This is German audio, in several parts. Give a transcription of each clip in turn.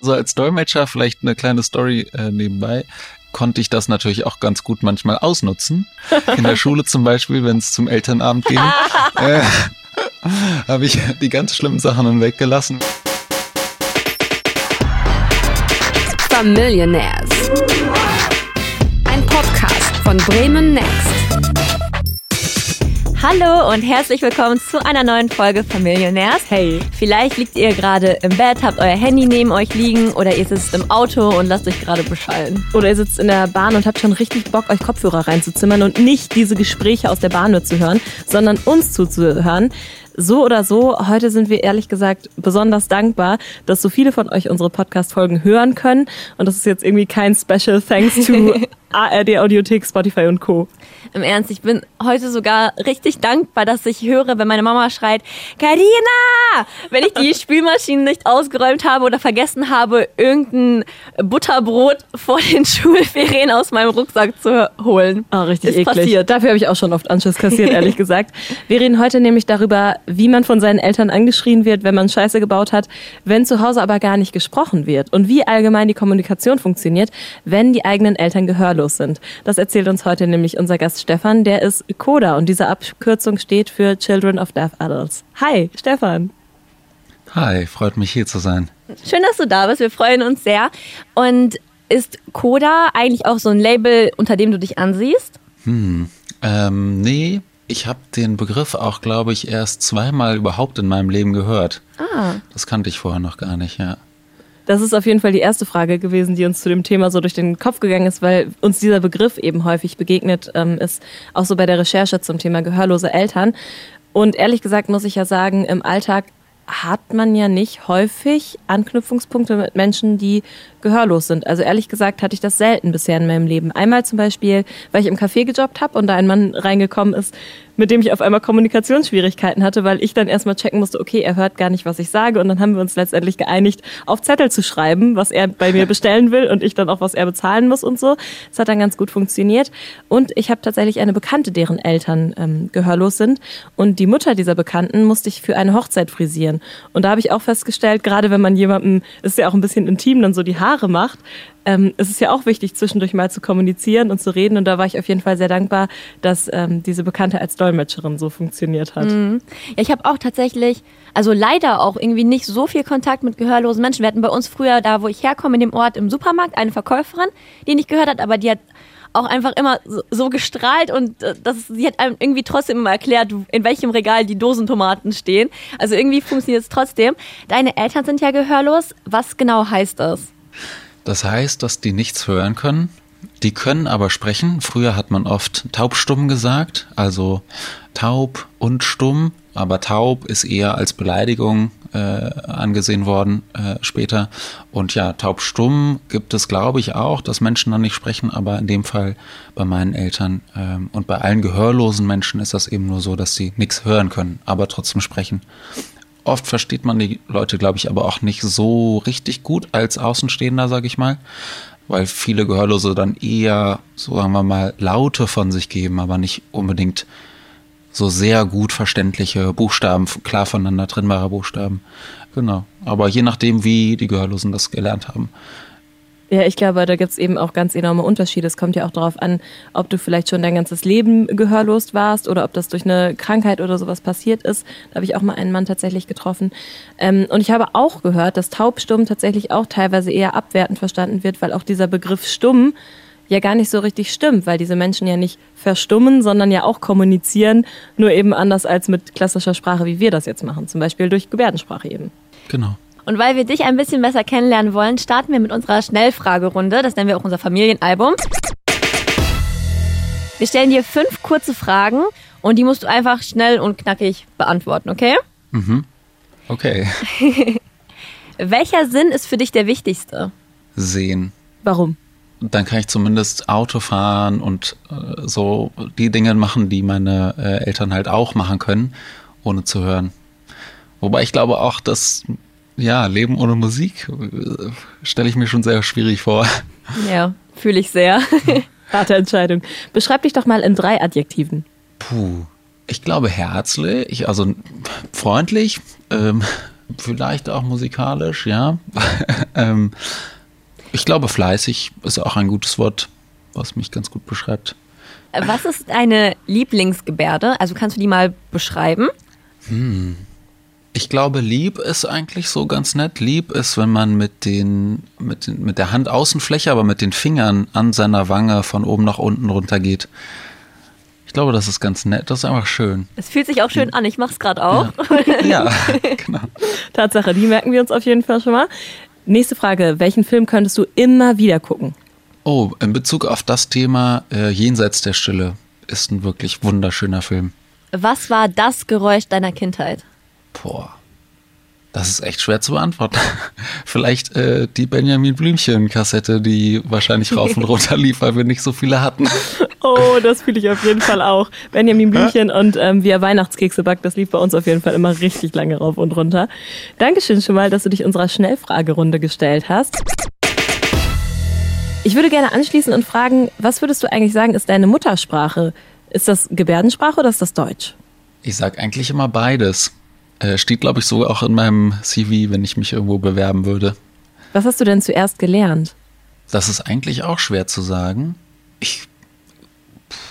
So als Dolmetscher vielleicht eine kleine Story äh, nebenbei konnte ich das natürlich auch ganz gut manchmal ausnutzen. In der Schule zum Beispiel, wenn es zum Elternabend ging, äh, habe ich die ganz schlimmen Sachen dann weggelassen. Familionaires. Ein Podcast von Bremen Next. Hallo und herzlich willkommen zu einer neuen Folge Familionaires. Hey. Vielleicht liegt ihr gerade im Bett, habt euer Handy neben euch liegen oder ihr sitzt im Auto und lasst euch gerade beschallen. Oder ihr sitzt in der Bahn und habt schon richtig Bock, euch Kopfhörer reinzuzimmern und nicht diese Gespräche aus der Bahn nur zu hören, sondern uns zuzuhören. So oder so, heute sind wir ehrlich gesagt besonders dankbar, dass so viele von euch unsere Podcast-Folgen hören können. Und das ist jetzt irgendwie kein Special Thanks to ARD Audiothek, Spotify und Co. Im Ernst, ich bin heute sogar richtig dankbar, dass ich höre, wenn meine Mama schreit, Karina, wenn ich die Spülmaschine nicht ausgeräumt habe oder vergessen habe, irgendein Butterbrot vor den Schulferien aus meinem Rucksack zu holen. Ah, richtig Ist eklig. passiert. Dafür habe ich auch schon oft Anschiss kassiert, ehrlich gesagt. Wir reden heute nämlich darüber, wie man von seinen Eltern angeschrien wird, wenn man Scheiße gebaut hat, wenn zu Hause aber gar nicht gesprochen wird und wie allgemein die Kommunikation funktioniert, wenn die eigenen Eltern gehörlos sind. Das erzählt uns heute nämlich unser Gast Stefan, der ist CODA und diese Abkürzung steht für Children of Deaf Adults. Hi, Stefan. Hi, freut mich hier zu sein. Schön, dass du da bist. Wir freuen uns sehr. Und ist Coda eigentlich auch so ein Label, unter dem du dich ansiehst? Hm, ähm, nee, ich habe den Begriff auch, glaube ich, erst zweimal überhaupt in meinem Leben gehört. Ah. Das kannte ich vorher noch gar nicht, ja. Das ist auf jeden Fall die erste Frage gewesen, die uns zu dem Thema so durch den Kopf gegangen ist, weil uns dieser Begriff eben häufig begegnet ähm, ist, auch so bei der Recherche zum Thema gehörlose Eltern. Und ehrlich gesagt muss ich ja sagen, im Alltag hat man ja nicht häufig Anknüpfungspunkte mit Menschen, die gehörlos sind. Also ehrlich gesagt hatte ich das selten bisher in meinem Leben. Einmal zum Beispiel, weil ich im Café gejobbt habe und da ein Mann reingekommen ist, mit dem ich auf einmal Kommunikationsschwierigkeiten hatte, weil ich dann erstmal checken musste, okay, er hört gar nicht, was ich sage. Und dann haben wir uns letztendlich geeinigt, auf Zettel zu schreiben, was er bei mir bestellen will und ich dann auch, was er bezahlen muss und so. Das hat dann ganz gut funktioniert. Und ich habe tatsächlich eine Bekannte, deren Eltern ähm, gehörlos sind. Und die Mutter dieser Bekannten musste ich für eine Hochzeit frisieren. Und da habe ich auch festgestellt, gerade wenn man jemandem, ist ja auch ein bisschen intim, dann so die Haare macht, ähm, es ist ja auch wichtig, zwischendurch mal zu kommunizieren und zu reden. Und da war ich auf jeden Fall sehr dankbar, dass ähm, diese Bekannte als Dolmetscherin so funktioniert hat. Mhm. Ja, ich habe auch tatsächlich, also leider auch irgendwie nicht so viel Kontakt mit gehörlosen Menschen. Wir hatten bei uns früher, da wo ich herkomme, in dem Ort im Supermarkt, eine Verkäuferin, die nicht gehört hat, aber die hat auch einfach immer so, gestrahlt und äh, das, sie hat einem irgendwie trotzdem immer erklärt, in welchem Regal die Dosentomaten stehen. Also irgendwie funktioniert es trotzdem. Deine Eltern sind ja gehörlos. Was genau heißt das? Das heißt, dass die nichts hören können. Die können aber sprechen. Früher hat man oft taubstumm gesagt, also taub und stumm, aber taub ist eher als Beleidigung äh, angesehen worden äh, später. Und ja, taubstumm gibt es, glaube ich, auch, dass Menschen dann nicht sprechen, aber in dem Fall bei meinen Eltern ähm, und bei allen gehörlosen Menschen ist das eben nur so, dass sie nichts hören können, aber trotzdem sprechen. Oft versteht man die Leute, glaube ich, aber auch nicht so richtig gut als Außenstehender, sage ich mal, weil viele Gehörlose dann eher, so sagen wir mal, Laute von sich geben, aber nicht unbedingt so sehr gut verständliche Buchstaben, klar voneinander trennbare Buchstaben. Genau. Aber je nachdem, wie die Gehörlosen das gelernt haben. Ja, ich glaube, da gibt's eben auch ganz enorme Unterschiede. Es kommt ja auch darauf an, ob du vielleicht schon dein ganzes Leben gehörlos warst oder ob das durch eine Krankheit oder sowas passiert ist. Da habe ich auch mal einen Mann tatsächlich getroffen. Ähm, und ich habe auch gehört, dass taubstumm tatsächlich auch teilweise eher abwertend verstanden wird, weil auch dieser Begriff stumm ja gar nicht so richtig stimmt, weil diese Menschen ja nicht verstummen, sondern ja auch kommunizieren, nur eben anders als mit klassischer Sprache, wie wir das jetzt machen, zum Beispiel durch Gebärdensprache eben. Genau. Und weil wir dich ein bisschen besser kennenlernen wollen, starten wir mit unserer Schnellfragerunde. Das nennen wir auch unser Familienalbum. Wir stellen dir fünf kurze Fragen und die musst du einfach schnell und knackig beantworten, okay? Mhm. Okay. Welcher Sinn ist für dich der wichtigste? Sehen. Warum? Dann kann ich zumindest Auto fahren und äh, so die Dinge machen, die meine äh, Eltern halt auch machen können, ohne zu hören. Wobei ich glaube auch, dass ja, Leben ohne Musik äh, stelle ich mir schon sehr schwierig vor. Ja, fühle ich sehr. Harte Entscheidung. Beschreib dich doch mal in drei Adjektiven. Puh. Ich glaube herzlich, also freundlich, ähm, vielleicht auch musikalisch, ja. ähm, ich glaube, fleißig ist auch ein gutes Wort, was mich ganz gut beschreibt. Was ist deine Lieblingsgebärde? Also kannst du die mal beschreiben? Hm. Ich glaube, lieb ist eigentlich so ganz nett. Lieb ist, wenn man mit den, mit, den, mit der Handaußenfläche, aber mit den Fingern an seiner Wange von oben nach unten runter geht. Ich glaube, das ist ganz nett. Das ist einfach schön. Es fühlt sich auch schön an. Ich mache es gerade auch. Ja. ja, genau. Tatsache, die merken wir uns auf jeden Fall schon mal. Nächste Frage. Welchen Film könntest du immer wieder gucken? Oh, in Bezug auf das Thema äh, Jenseits der Stille ist ein wirklich wunderschöner Film. Was war das Geräusch deiner Kindheit? Boah. Das ist echt schwer zu beantworten. Vielleicht äh, die Benjamin Blümchen-Kassette, die wahrscheinlich rauf und runter lief, weil wir nicht so viele hatten. Oh, das fühle ich auf jeden Fall auch. Benjamin Blümchen und ähm, wie er Weihnachtskekse backt, das lief bei uns auf jeden Fall immer richtig lange rauf und runter. Dankeschön schon mal, dass du dich unserer Schnellfragerunde gestellt hast. Ich würde gerne anschließen und fragen, was würdest du eigentlich sagen, ist deine Muttersprache? Ist das Gebärdensprache oder ist das Deutsch? Ich sage eigentlich immer beides. Äh, steht, glaube ich, so auch in meinem CV, wenn ich mich irgendwo bewerben würde. Was hast du denn zuerst gelernt? Das ist eigentlich auch schwer zu sagen. Ich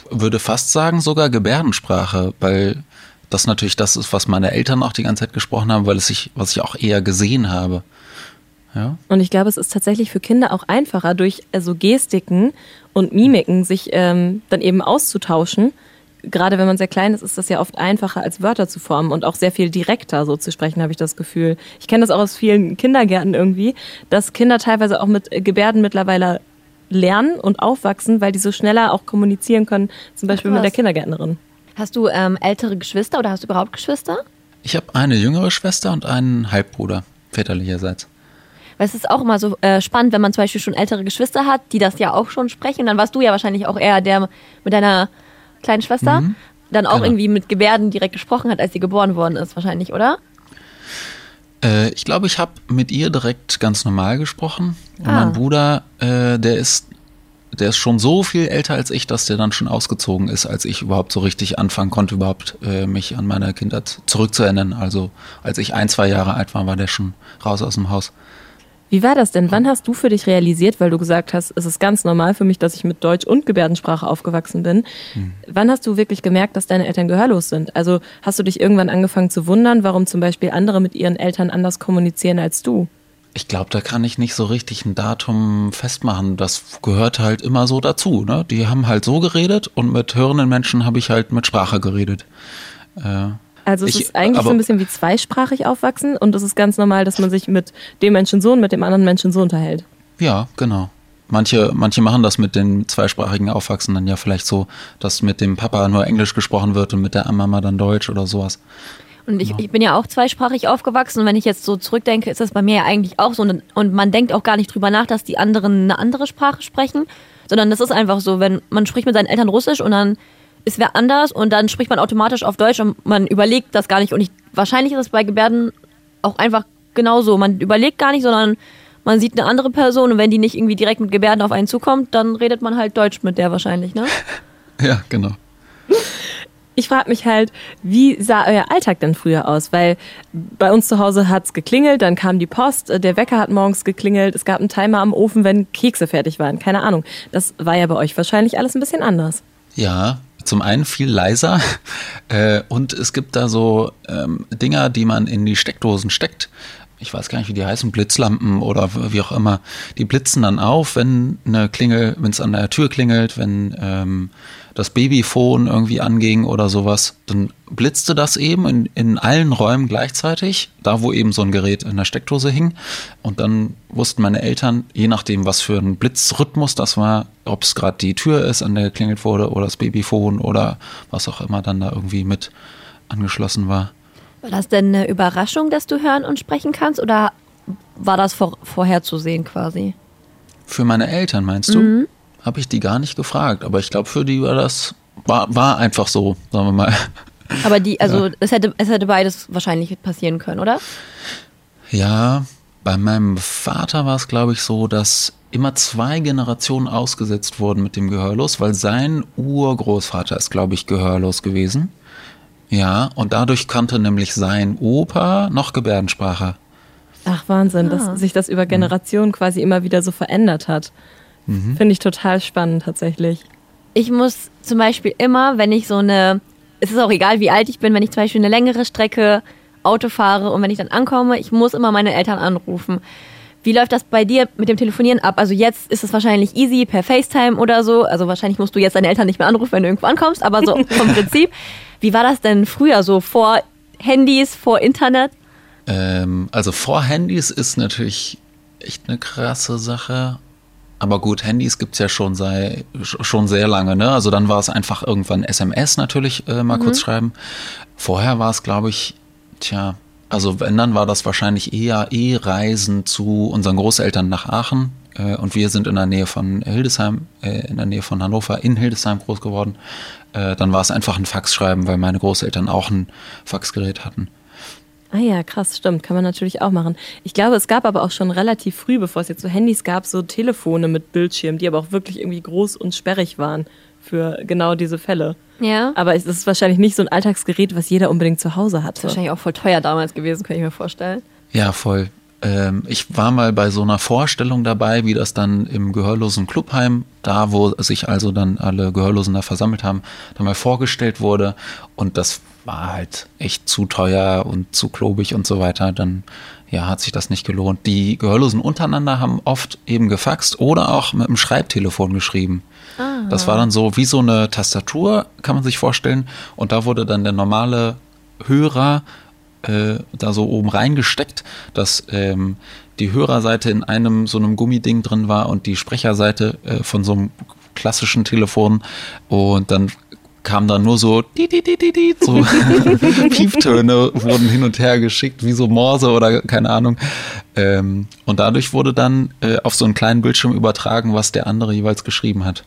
würde fast sagen, sogar Gebärdensprache, weil das natürlich das ist, was meine Eltern auch die ganze Zeit gesprochen haben, weil es sich, was ich auch eher gesehen habe. Ja. Und ich glaube, es ist tatsächlich für Kinder auch einfacher, durch also Gestiken und Mimiken sich ähm, dann eben auszutauschen gerade wenn man sehr klein ist, ist das ja oft einfacher, als Wörter zu formen und auch sehr viel direkter so zu sprechen, habe ich das Gefühl. Ich kenne das auch aus vielen Kindergärten irgendwie, dass Kinder teilweise auch mit Gebärden mittlerweile lernen und aufwachsen, weil die so schneller auch kommunizieren können, zum Beispiel mit der Kindergärtnerin. Hast du ähm, ältere Geschwister oder hast du überhaupt Geschwister? Ich habe eine jüngere Schwester und einen Halbbruder, väterlicherseits. Weil es ist auch immer so äh, spannend, wenn man zum Beispiel schon ältere Geschwister hat, die das ja auch schon sprechen. Dann warst du ja wahrscheinlich auch eher der mit deiner kleinen Schwester, mhm. dann auch genau. irgendwie mit Gebärden direkt gesprochen hat, als sie geboren worden ist, wahrscheinlich, oder? Äh, ich glaube, ich habe mit ihr direkt ganz normal gesprochen. Und ah. mein Bruder, äh, der ist der ist schon so viel älter als ich, dass der dann schon ausgezogen ist, als ich überhaupt so richtig anfangen konnte, überhaupt äh, mich an meine Kindheit zurückzuerinnern. Also als ich ein, zwei Jahre alt war, war der schon raus aus dem Haus. Wie war das denn? Wann hast du für dich realisiert, weil du gesagt hast, es ist ganz normal für mich, dass ich mit Deutsch und Gebärdensprache aufgewachsen bin. Mhm. Wann hast du wirklich gemerkt, dass deine Eltern gehörlos sind? Also hast du dich irgendwann angefangen zu wundern, warum zum Beispiel andere mit ihren Eltern anders kommunizieren als du? Ich glaube, da kann ich nicht so richtig ein Datum festmachen. Das gehört halt immer so dazu. Ne? Die haben halt so geredet und mit hörenden Menschen habe ich halt mit Sprache geredet. Äh, also es ich, ist eigentlich so ein bisschen wie zweisprachig aufwachsen und es ist ganz normal, dass man sich mit dem Menschen so und mit dem anderen Menschen so unterhält. Ja, genau. Manche, manche machen das mit den zweisprachigen Aufwachsen dann ja vielleicht so, dass mit dem Papa nur Englisch gesprochen wird und mit der Mama dann Deutsch oder sowas. Und ich, ich bin ja auch zweisprachig aufgewachsen und wenn ich jetzt so zurückdenke, ist das bei mir ja eigentlich auch so. Und man denkt auch gar nicht drüber nach, dass die anderen eine andere Sprache sprechen, sondern das ist einfach so, wenn man spricht mit seinen Eltern Russisch und dann ist wer anders und dann spricht man automatisch auf Deutsch und man überlegt das gar nicht. Und ich, wahrscheinlich ist es bei Gebärden auch einfach genauso. Man überlegt gar nicht, sondern man sieht eine andere Person und wenn die nicht irgendwie direkt mit Gebärden auf einen zukommt, dann redet man halt Deutsch mit der wahrscheinlich, ne? ja, genau. Ich frage mich halt, wie sah euer Alltag denn früher aus? Weil bei uns zu Hause hat es geklingelt, dann kam die Post, der Wecker hat morgens geklingelt, es gab einen Timer am Ofen, wenn Kekse fertig waren. Keine Ahnung. Das war ja bei euch wahrscheinlich alles ein bisschen anders. Ja, zum einen viel leiser äh, und es gibt da so ähm, Dinger, die man in die Steckdosen steckt. Ich weiß gar nicht, wie die heißen, Blitzlampen oder wie auch immer. Die blitzen dann auf, wenn eine Klingel, wenn es an der Tür klingelt, wenn ähm, das Babyphone irgendwie anging oder sowas, dann blitzte das eben in, in allen Räumen gleichzeitig, da wo eben so ein Gerät in der Steckdose hing. Und dann wussten meine Eltern, je nachdem, was für ein Blitzrhythmus das war, ob es gerade die Tür ist, an der geklingelt wurde, oder das Babyphone oder was auch immer dann da irgendwie mit angeschlossen war. War das denn eine Überraschung, dass du hören und sprechen kannst oder war das vor, vorherzusehen quasi? Für meine Eltern meinst du? Mhm habe ich die gar nicht gefragt. Aber ich glaube, für die war das, war, war einfach so, sagen wir mal. Aber die, also ja. es, hätte, es hätte beides wahrscheinlich passieren können, oder? Ja, bei meinem Vater war es, glaube ich, so, dass immer zwei Generationen ausgesetzt wurden mit dem Gehörlos, weil sein Urgroßvater ist, glaube ich, gehörlos gewesen. Ja, und dadurch konnte nämlich sein Opa noch Gebärdensprache. Ach Wahnsinn, Ah. dass sich das über Generationen quasi immer wieder so verändert hat. Finde ich total spannend tatsächlich. Ich muss zum Beispiel immer, wenn ich so eine, es ist auch egal, wie alt ich bin, wenn ich zum Beispiel eine längere Strecke Auto fahre und wenn ich dann ankomme, ich muss immer meine Eltern anrufen. Wie läuft das bei dir mit dem Telefonieren ab? Also jetzt ist es wahrscheinlich easy per FaceTime oder so. Also wahrscheinlich musst du jetzt deine Eltern nicht mehr anrufen, wenn du irgendwo ankommst, aber so vom Prinzip. Wie war das denn früher so vor Handys, vor Internet? Ähm, also vor Handys ist natürlich echt eine krasse Sache. Aber gut, Handys gibt's ja schon, sei, sch- schon sehr lange. Ne? Also dann war es einfach irgendwann SMS natürlich äh, mal kurz schreiben. Vorher war es, glaube ich, tja, also wenn, dann war das wahrscheinlich eher E-Reisen zu unseren Großeltern nach Aachen. Äh, und wir sind in der Nähe von Hildesheim, äh, in der Nähe von Hannover, in Hildesheim groß geworden. Äh, dann war es einfach ein Fax schreiben, weil meine Großeltern auch ein Faxgerät hatten. Ah ja, krass, stimmt, kann man natürlich auch machen. Ich glaube, es gab aber auch schon relativ früh, bevor es jetzt so Handys gab, so Telefone mit Bildschirm, die aber auch wirklich irgendwie groß und sperrig waren für genau diese Fälle. Ja. Aber es ist wahrscheinlich nicht so ein Alltagsgerät, was jeder unbedingt zu Hause hat. Wahrscheinlich auch voll teuer damals gewesen, kann ich mir vorstellen. Ja, voll. Ähm, ich war mal bei so einer Vorstellung dabei, wie das dann im Gehörlosen Clubheim, da wo sich also dann alle Gehörlosen da versammelt haben, dann mal vorgestellt wurde. Und das war halt echt zu teuer und zu klobig und so weiter. Dann ja, hat sich das nicht gelohnt. Die Gehörlosen untereinander haben oft eben gefaxt oder auch mit dem Schreibtelefon geschrieben. Das war dann so wie so eine Tastatur, kann man sich vorstellen. Und da wurde dann der normale Hörer äh, da so oben reingesteckt, dass ähm, die Hörerseite in einem so einem Gummiding drin war und die Sprecherseite äh, von so einem klassischen Telefon. Und dann kam dann nur so, so Pieptöne wurden hin und her geschickt, wie so Morse oder keine Ahnung. Ähm, und dadurch wurde dann äh, auf so einen kleinen Bildschirm übertragen, was der andere jeweils geschrieben hat.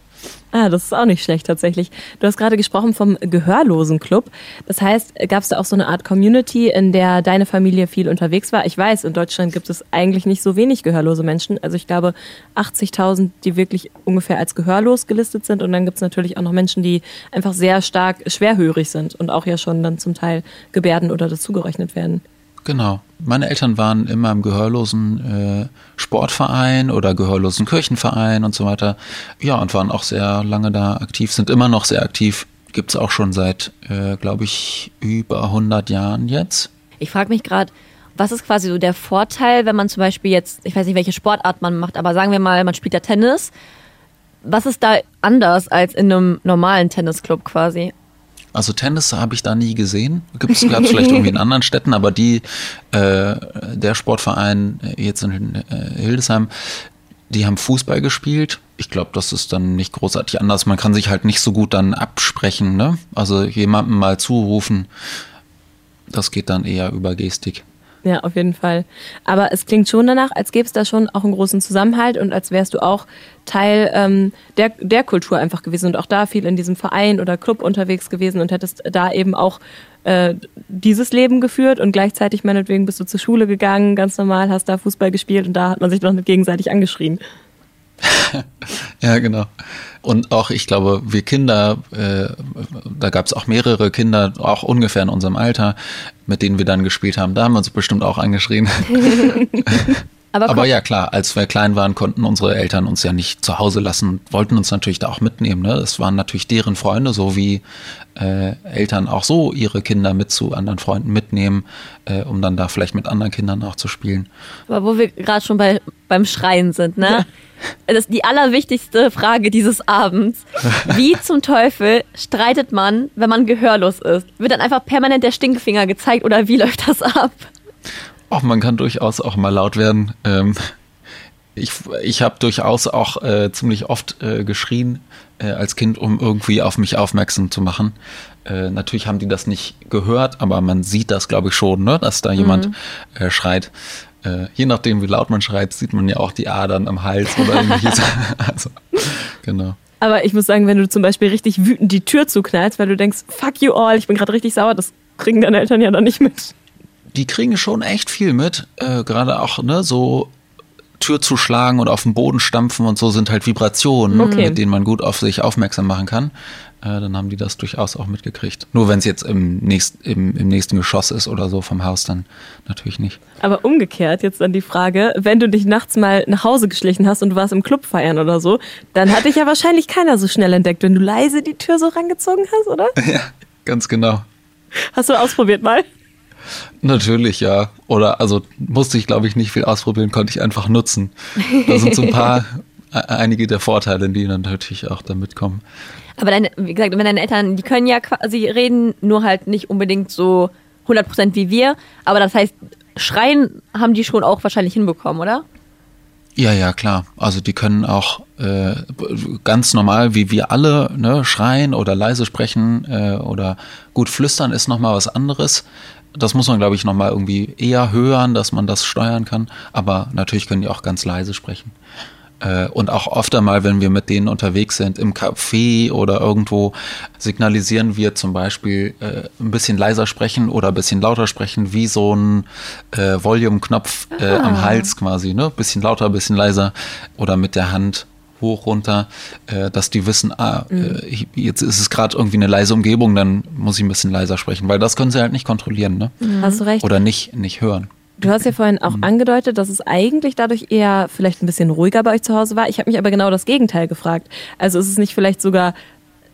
Ah, das ist auch nicht schlecht tatsächlich. Du hast gerade gesprochen vom Gehörlosenclub. Das heißt, gab es da auch so eine Art Community, in der deine Familie viel unterwegs war? Ich weiß, in Deutschland gibt es eigentlich nicht so wenig gehörlose Menschen. Also ich glaube 80.000, die wirklich ungefähr als gehörlos gelistet sind. Und dann gibt es natürlich auch noch Menschen, die einfach sehr stark schwerhörig sind und auch ja schon dann zum Teil Gebärden oder dazugerechnet werden. Genau. Meine Eltern waren immer im gehörlosen äh, Sportverein oder gehörlosen Kirchenverein und so weiter. Ja, und waren auch sehr lange da aktiv, sind immer noch sehr aktiv. Gibt's auch schon seit, äh, glaube ich, über 100 Jahren jetzt. Ich frage mich gerade, was ist quasi so der Vorteil, wenn man zum Beispiel jetzt, ich weiß nicht, welche Sportart man macht, aber sagen wir mal, man spielt ja Tennis. Was ist da anders als in einem normalen Tennisclub quasi? Also Tennis habe ich da nie gesehen. Gibt es vielleicht irgendwie in anderen Städten, aber die, äh, der Sportverein äh, jetzt in äh, Hildesheim, die haben Fußball gespielt. Ich glaube, das ist dann nicht großartig anders. Man kann sich halt nicht so gut dann absprechen, ne? Also jemandem mal zurufen, das geht dann eher über Gestik. Ja, auf jeden Fall. Aber es klingt schon danach, als gäbe es da schon auch einen großen Zusammenhalt und als wärst du auch Teil ähm, der, der Kultur einfach gewesen und auch da viel in diesem Verein oder Club unterwegs gewesen und hättest da eben auch äh, dieses Leben geführt und gleichzeitig meinetwegen bist du zur Schule gegangen, ganz normal, hast da Fußball gespielt und da hat man sich noch nicht gegenseitig angeschrien. Ja, genau. Und auch, ich glaube, wir Kinder, äh, da gab es auch mehrere Kinder, auch ungefähr in unserem Alter, mit denen wir dann gespielt haben. Da haben wir uns bestimmt auch angeschrien. Aber, Aber ja, klar, als wir klein waren, konnten unsere Eltern uns ja nicht zu Hause lassen, wollten uns natürlich da auch mitnehmen. Ne? Das waren natürlich deren Freunde, so wie äh, Eltern auch so ihre Kinder mit zu anderen Freunden mitnehmen, äh, um dann da vielleicht mit anderen Kindern auch zu spielen. aber wo wir gerade schon bei, beim Schreien sind, ne? Das ist die allerwichtigste Frage dieses Abends. Wie zum Teufel streitet man, wenn man gehörlos ist? Wird dann einfach permanent der Stinkefinger gezeigt oder wie läuft das ab? Auch man kann durchaus auch mal laut werden. Ähm, ich ich habe durchaus auch äh, ziemlich oft äh, geschrien äh, als Kind, um irgendwie auf mich aufmerksam zu machen. Äh, natürlich haben die das nicht gehört, aber man sieht das, glaube ich, schon, ne? dass da jemand äh, schreit. Äh, je nachdem, wie laut man schreit, sieht man ja auch die Adern am Hals oder ähnliches. also, genau. Aber ich muss sagen, wenn du zum Beispiel richtig wütend die Tür zuknallst, weil du denkst, fuck you all, ich bin gerade richtig sauer, das kriegen deine Eltern ja dann nicht mit. Die kriegen schon echt viel mit. Äh, Gerade auch, ne, so Tür zu schlagen und auf den Boden stampfen und so sind halt Vibrationen, Okay. mit denen man gut auf sich aufmerksam machen kann. Äh, dann haben die das durchaus auch mitgekriegt. Nur wenn es jetzt im, nächst, im, im nächsten Geschoss ist oder so vom Haus, dann natürlich nicht. Aber umgekehrt jetzt dann die Frage, wenn du dich nachts mal nach Hause geschlichen hast und du warst im Club feiern oder so, dann hat dich ja wahrscheinlich keiner so schnell entdeckt, wenn du leise die Tür so rangezogen hast, oder? ja, ganz genau. Hast du ausprobiert mal? Natürlich, ja. Oder also musste ich, glaube ich, nicht viel ausprobieren, konnte ich einfach nutzen. Da sind so ein paar, e- einige der Vorteile, die dann natürlich auch da mitkommen. Aber deine, wie gesagt, wenn deine Eltern, die können ja quasi reden, nur halt nicht unbedingt so 100% wie wir. Aber das heißt, schreien haben die schon auch wahrscheinlich hinbekommen, oder? Ja, ja, klar. Also die können auch äh, ganz normal, wie wir alle, ne, schreien oder leise sprechen äh, oder gut flüstern ist nochmal was anderes. Das muss man, glaube ich, nochmal irgendwie eher hören, dass man das steuern kann. Aber natürlich können die auch ganz leise sprechen. Äh, und auch oft einmal, wenn wir mit denen unterwegs sind, im Café oder irgendwo, signalisieren wir zum Beispiel äh, ein bisschen leiser sprechen oder ein bisschen lauter sprechen, wie so ein äh, Volume-Knopf äh, am Hals quasi, ne? Bisschen lauter, bisschen leiser oder mit der Hand hoch, runter, äh, dass die wissen, ah, äh, ich- jetzt ist es gerade irgendwie eine leise Umgebung, dann muss ich ein bisschen leiser sprechen, weil das können sie halt nicht kontrollieren, ne? Hast du recht. Oder nicht, nicht hören. Du hast ja vorhin auch angedeutet, dass es eigentlich dadurch eher vielleicht ein bisschen ruhiger bei euch zu Hause war. Ich habe mich aber genau das Gegenteil gefragt. Also ist es nicht vielleicht sogar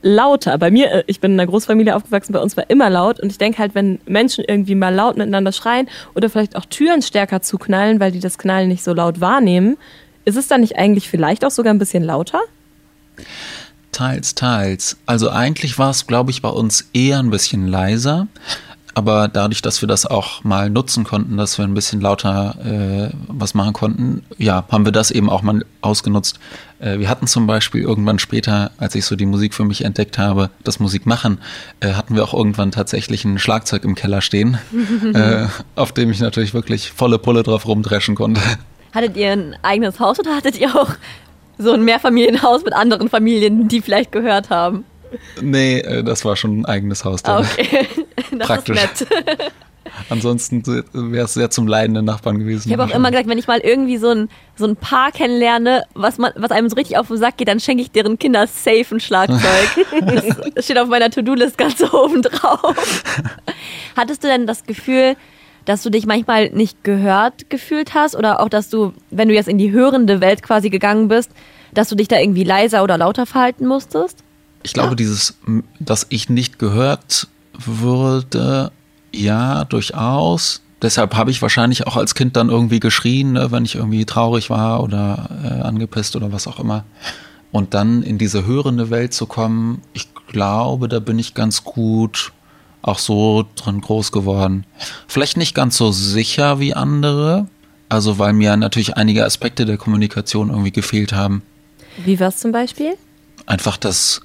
lauter? Bei mir, äh, ich bin in einer Großfamilie aufgewachsen, bei uns war immer laut und ich denke halt, wenn Menschen irgendwie mal laut miteinander schreien oder vielleicht auch Türen stärker zuknallen, weil die das Knallen nicht so laut wahrnehmen, ist es dann nicht eigentlich vielleicht auch sogar ein bisschen lauter? Teils, teils. Also eigentlich war es, glaube ich, bei uns eher ein bisschen leiser. Aber dadurch, dass wir das auch mal nutzen konnten, dass wir ein bisschen lauter äh, was machen konnten, ja, haben wir das eben auch mal ausgenutzt. Äh, wir hatten zum Beispiel irgendwann später, als ich so die Musik für mich entdeckt habe, das Musikmachen, äh, hatten wir auch irgendwann tatsächlich ein Schlagzeug im Keller stehen, äh, auf dem ich natürlich wirklich volle Pulle drauf rumdreschen konnte. Hattet ihr ein eigenes Haus oder hattet ihr auch so ein Mehrfamilienhaus mit anderen Familien, die vielleicht gehört haben? nee, äh, das war schon ein eigenes Haus. Ah, okay. Das Praktisch. ist nett. Ansonsten wäre es sehr zum leidenden Nachbarn gewesen. Ich habe auch immer gesagt, wenn ich mal irgendwie so ein, so ein Paar kennenlerne, was, man, was einem so richtig auf den Sack geht, dann schenke ich deren Kinder safe ein Schlagzeug. das steht auf meiner To-Do-List ganz oben drauf. Hattest du denn das Gefühl, dass du dich manchmal nicht gehört gefühlt hast? Oder auch, dass du, wenn du jetzt in die hörende Welt quasi gegangen bist, dass du dich da irgendwie leiser oder lauter verhalten musstest? Ich glaube, dieses, m, dass ich nicht gehört würde, ja, durchaus. Deshalb habe ich wahrscheinlich auch als Kind dann irgendwie geschrien, ne, wenn ich irgendwie traurig war oder äh, angepisst oder was auch immer. Und dann in diese hörende Welt zu kommen, ich glaube, da bin ich ganz gut auch so drin groß geworden. Vielleicht nicht ganz so sicher wie andere, also weil mir natürlich einige Aspekte der Kommunikation irgendwie gefehlt haben. Wie war's zum Beispiel? einfach das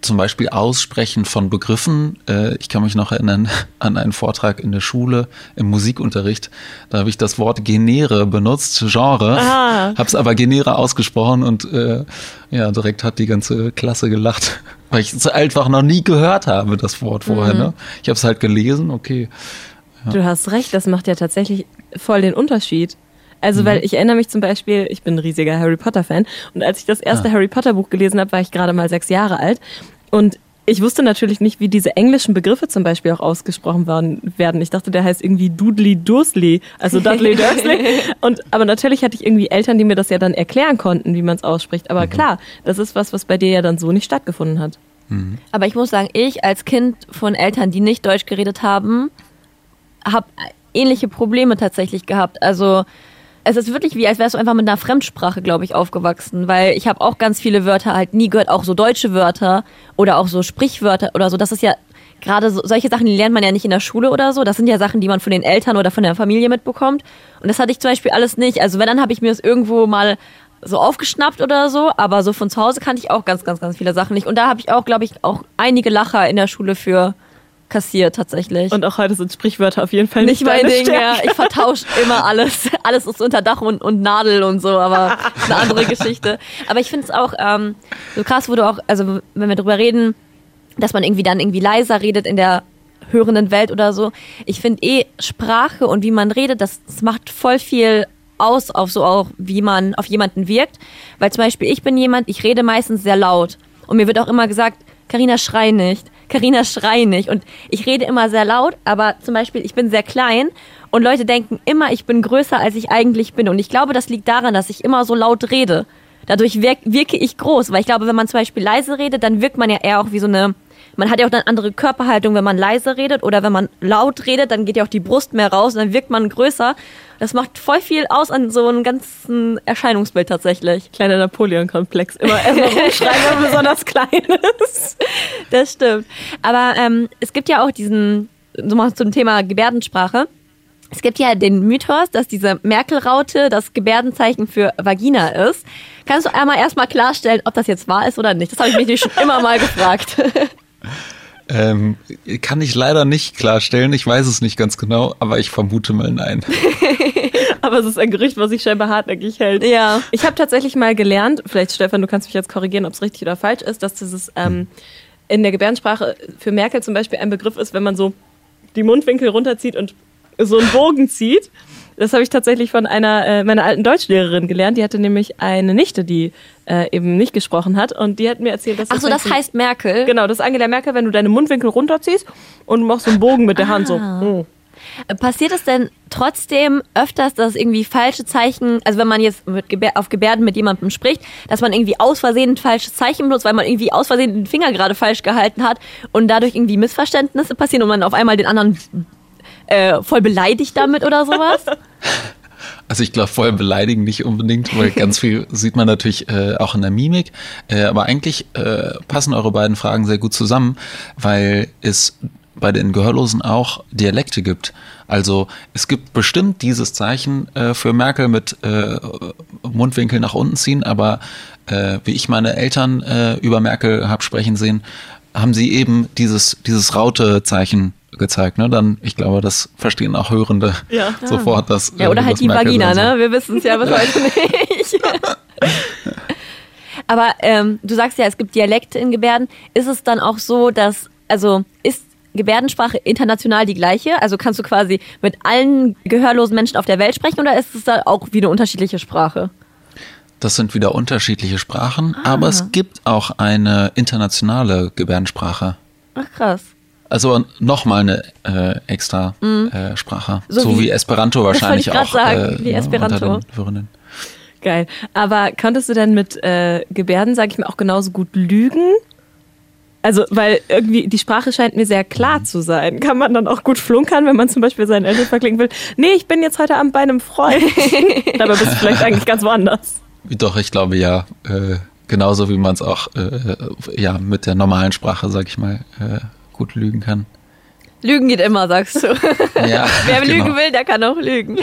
zum Beispiel Aussprechen von Begriffen. Äh, ich kann mich noch erinnern an einen Vortrag in der Schule im Musikunterricht. Da habe ich das Wort Genere benutzt, Genre, Ah. habe es aber Genere ausgesprochen und äh, ja, direkt hat die ganze Klasse gelacht, weil ich es einfach noch nie gehört habe, das Wort vorher. Ne? Ich habe es halt gelesen, okay. Du hast recht, das macht ja tatsächlich voll den Unterschied. Also, weil ich erinnere mich zum Beispiel, ich bin ein riesiger Harry Potter-Fan und als ich das erste Ah. Harry Potter-Buch gelesen habe, war ich gerade mal sechs Jahre alt und ich wusste natürlich nicht, wie diese englischen Begriffe zum Beispiel auch ausgesprochen werden. Ich dachte, der heißt irgendwie Dudley Dursley, also Dudley Dursley. Und, aber natürlich hatte ich irgendwie Eltern, die mir das ja dann erklären konnten, wie man es ausspricht. Aber klar, das ist was, was bei dir ja dann so nicht stattgefunden hat. Aber ich muss sagen, ich als Kind von Eltern, die nicht Deutsch geredet haben, habe ähnliche Probleme tatsächlich gehabt. Also es ist wirklich wie, als wärst du einfach mit einer Fremdsprache, glaube ich, aufgewachsen, weil ich habe auch ganz viele Wörter halt nie gehört, auch so deutsche Wörter oder auch so Sprichwörter oder so. Das ist ja gerade so, solche Sachen, die lernt man ja nicht in der Schule oder so. Das sind ja Sachen, die man von den Eltern oder von der Familie mitbekommt. Und das hatte ich zum Beispiel alles nicht. Also wenn, dann habe ich mir das irgendwo mal so aufgeschnappt oder so, aber so von zu Hause kannte ich auch ganz, ganz, ganz viele Sachen nicht. Und da habe ich auch, glaube ich, auch einige Lacher in der Schule für kassiert tatsächlich. Und auch heute sind Sprichwörter auf jeden Fall nicht nicht, mein Ding, ja. Ich vertausche immer alles. Alles ist unter Dach und, und Nadel und so, aber eine andere Geschichte. Aber ich finde es auch ähm, so krass, wo du auch, also wenn wir drüber reden, dass man irgendwie dann irgendwie leiser redet in der hörenden Welt oder so. Ich finde eh Sprache und wie man redet, das, das macht voll viel aus auf so auch, wie man auf jemanden wirkt. Weil zum Beispiel ich bin jemand, ich rede meistens sehr laut. Und mir wird auch immer gesagt, Karina schrei nicht. Karina schrei nicht. Und ich rede immer sehr laut, aber zum Beispiel ich bin sehr klein und Leute denken immer, ich bin größer, als ich eigentlich bin. Und ich glaube, das liegt daran, dass ich immer so laut rede. Dadurch wirk wirke ich groß, weil ich glaube, wenn man zum Beispiel leise redet, dann wirkt man ja eher auch wie so eine man hat ja auch eine andere Körperhaltung, wenn man leise redet oder wenn man laut redet, dann geht ja auch die Brust mehr raus und dann wirkt man größer. Das macht voll viel aus an so einem ganzen Erscheinungsbild tatsächlich. Kleiner Napoleon-Komplex. Immer erstmal rumschreien, wenn besonders klein ist. Das stimmt. Aber ähm, es gibt ja auch diesen, so mal zum Thema Gebärdensprache. Es gibt ja den Mythos, dass diese Merkel-Raute das Gebärdenzeichen für Vagina ist. Kannst du einmal erstmal klarstellen, ob das jetzt wahr ist oder nicht? Das habe ich mich schon immer mal gefragt. Ähm, kann ich leider nicht klarstellen. Ich weiß es nicht ganz genau, aber ich vermute mal nein. aber es ist ein Gerücht, was sich scheinbar hartnäckig hält. Ja. Ich habe tatsächlich mal gelernt, vielleicht Stefan, du kannst mich jetzt korrigieren, ob es richtig oder falsch ist, dass dieses ähm, in der Gebärdensprache für Merkel zum Beispiel ein Begriff ist, wenn man so die Mundwinkel runterzieht und so einen Bogen zieht. Das habe ich tatsächlich von einer äh, meiner alten Deutschlehrerin gelernt. Die hatte nämlich eine Nichte, die äh, eben nicht gesprochen hat. Und die hat mir erzählt, dass Ach so, das heißt Merkel? Genau, das ist Angela Merkel, wenn du deine Mundwinkel runterziehst und machst so einen Bogen mit der ah. Hand so. Oh. Passiert es denn trotzdem öfters, dass irgendwie falsche Zeichen, also wenn man jetzt Gebär, auf Gebärden mit jemandem spricht, dass man irgendwie aus Versehen ein falsches Zeichen benutzt, weil man irgendwie aus Versehen den Finger gerade falsch gehalten hat und dadurch irgendwie Missverständnisse passieren und man auf einmal den anderen äh, voll beleidigt damit oder sowas? Also ich glaube, voll beleidigen nicht unbedingt, weil ganz viel sieht man natürlich äh, auch in der Mimik. Äh, aber eigentlich äh, passen eure beiden Fragen sehr gut zusammen, weil es bei den Gehörlosen auch Dialekte gibt. Also es gibt bestimmt dieses Zeichen äh, für Merkel mit äh, Mundwinkel nach unten ziehen, aber wie ich meine Eltern über Merkel habe sprechen sehen, haben sie eben dieses, dieses Raute-Zeichen gezeigt. Ne? Dann, ich glaube, das verstehen auch Hörende ja. sofort. Dass, ja, oder halt die Vagina, so. ne? Wir wissen es ja bis heute nicht. Aber ähm, du sagst ja, es gibt Dialekte in Gebärden. Ist es dann auch so, dass, also ist Gebärdensprache international die gleiche? Also kannst du quasi mit allen gehörlosen Menschen auf der Welt sprechen oder ist es da auch wieder unterschiedliche Sprache? Das sind wieder unterschiedliche Sprachen, ah. aber es gibt auch eine internationale Gebärdensprache. Ach krass. Also nochmal eine äh, extra mhm. äh, Sprache. So, so wie, wie, Esperanto wahrscheinlich das ich auch. Sagen, äh, wie Esperanto. Geil. Aber konntest du denn mit äh, Gebärden, sage ich mal, auch genauso gut lügen? Also, weil irgendwie die Sprache scheint mir sehr klar mhm. zu sein. Kann man dann auch gut flunkern, wenn man zum Beispiel seinen Eltern verklingen will? Nee, ich bin jetzt heute Abend bei einem Freund. Dabei bist du vielleicht eigentlich ganz woanders. Doch, ich glaube ja. Äh, genauso wie man es auch äh, ja, mit der normalen Sprache, sag ich mal, äh, gut lügen kann. Lügen geht immer, sagst du. Ja, Wer genau. lügen will, der kann auch lügen.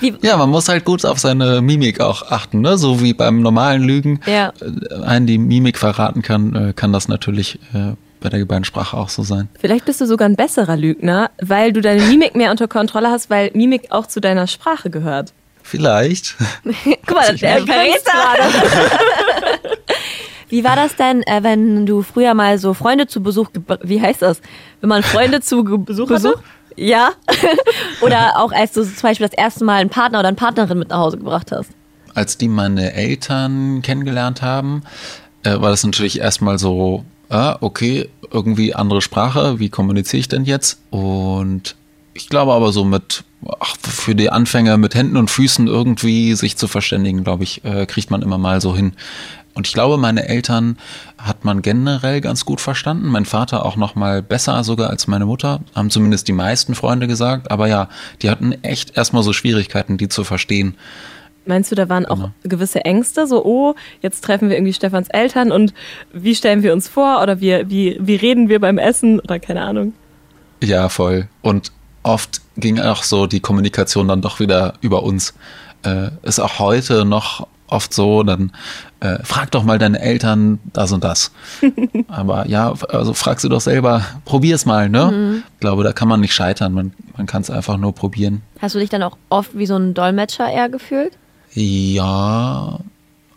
Wie ja, man muss halt gut auf seine Mimik auch achten, ne? So wie beim normalen Lügen ja. Äh, einen die Mimik verraten kann, äh, kann das natürlich äh, bei der Gebärdensprache auch so sein. Vielleicht bist du sogar ein besserer Lügner, weil du deine Mimik mehr unter Kontrolle hast, weil Mimik auch zu deiner Sprache gehört. Vielleicht. Guck mal, der verrät gerade. Wie war das denn, äh, wenn du früher mal so Freunde zu Besuch, wie heißt das? Wenn man Freunde zu Besuch, Besuch? Ja. oder auch als du zum Beispiel das erste Mal einen Partner oder eine Partnerin mit nach Hause gebracht hast. Als die meine Eltern kennengelernt haben, äh, war das natürlich erstmal so, ah, okay, irgendwie andere Sprache, wie kommuniziere ich denn jetzt? Und ich glaube aber so mit, ach, für die Anfänger mit Händen und Füßen irgendwie sich zu verständigen, glaube ich, äh, kriegt man immer mal so hin. Und ich glaube, meine Eltern hat man generell ganz gut verstanden. Mein Vater auch noch mal besser sogar als meine Mutter, haben zumindest die meisten Freunde gesagt. Aber ja, die hatten echt erstmal so Schwierigkeiten, die zu verstehen. Meinst du, da waren auch genau. gewisse Ängste, so, oh, jetzt treffen wir irgendwie Stefans Eltern und wie stellen wir uns vor oder wie, wie, wie reden wir beim Essen oder keine Ahnung? Ja, voll. Und oft ging auch so die Kommunikation dann doch wieder über uns. Äh, ist auch heute noch oft so, dann äh, frag doch mal deine Eltern das und das. Aber ja, also frag sie doch selber, probier es mal, ne? Mhm. Ich glaube, da kann man nicht scheitern, man, man kann es einfach nur probieren. Hast du dich dann auch oft wie so ein Dolmetscher eher gefühlt? Ja,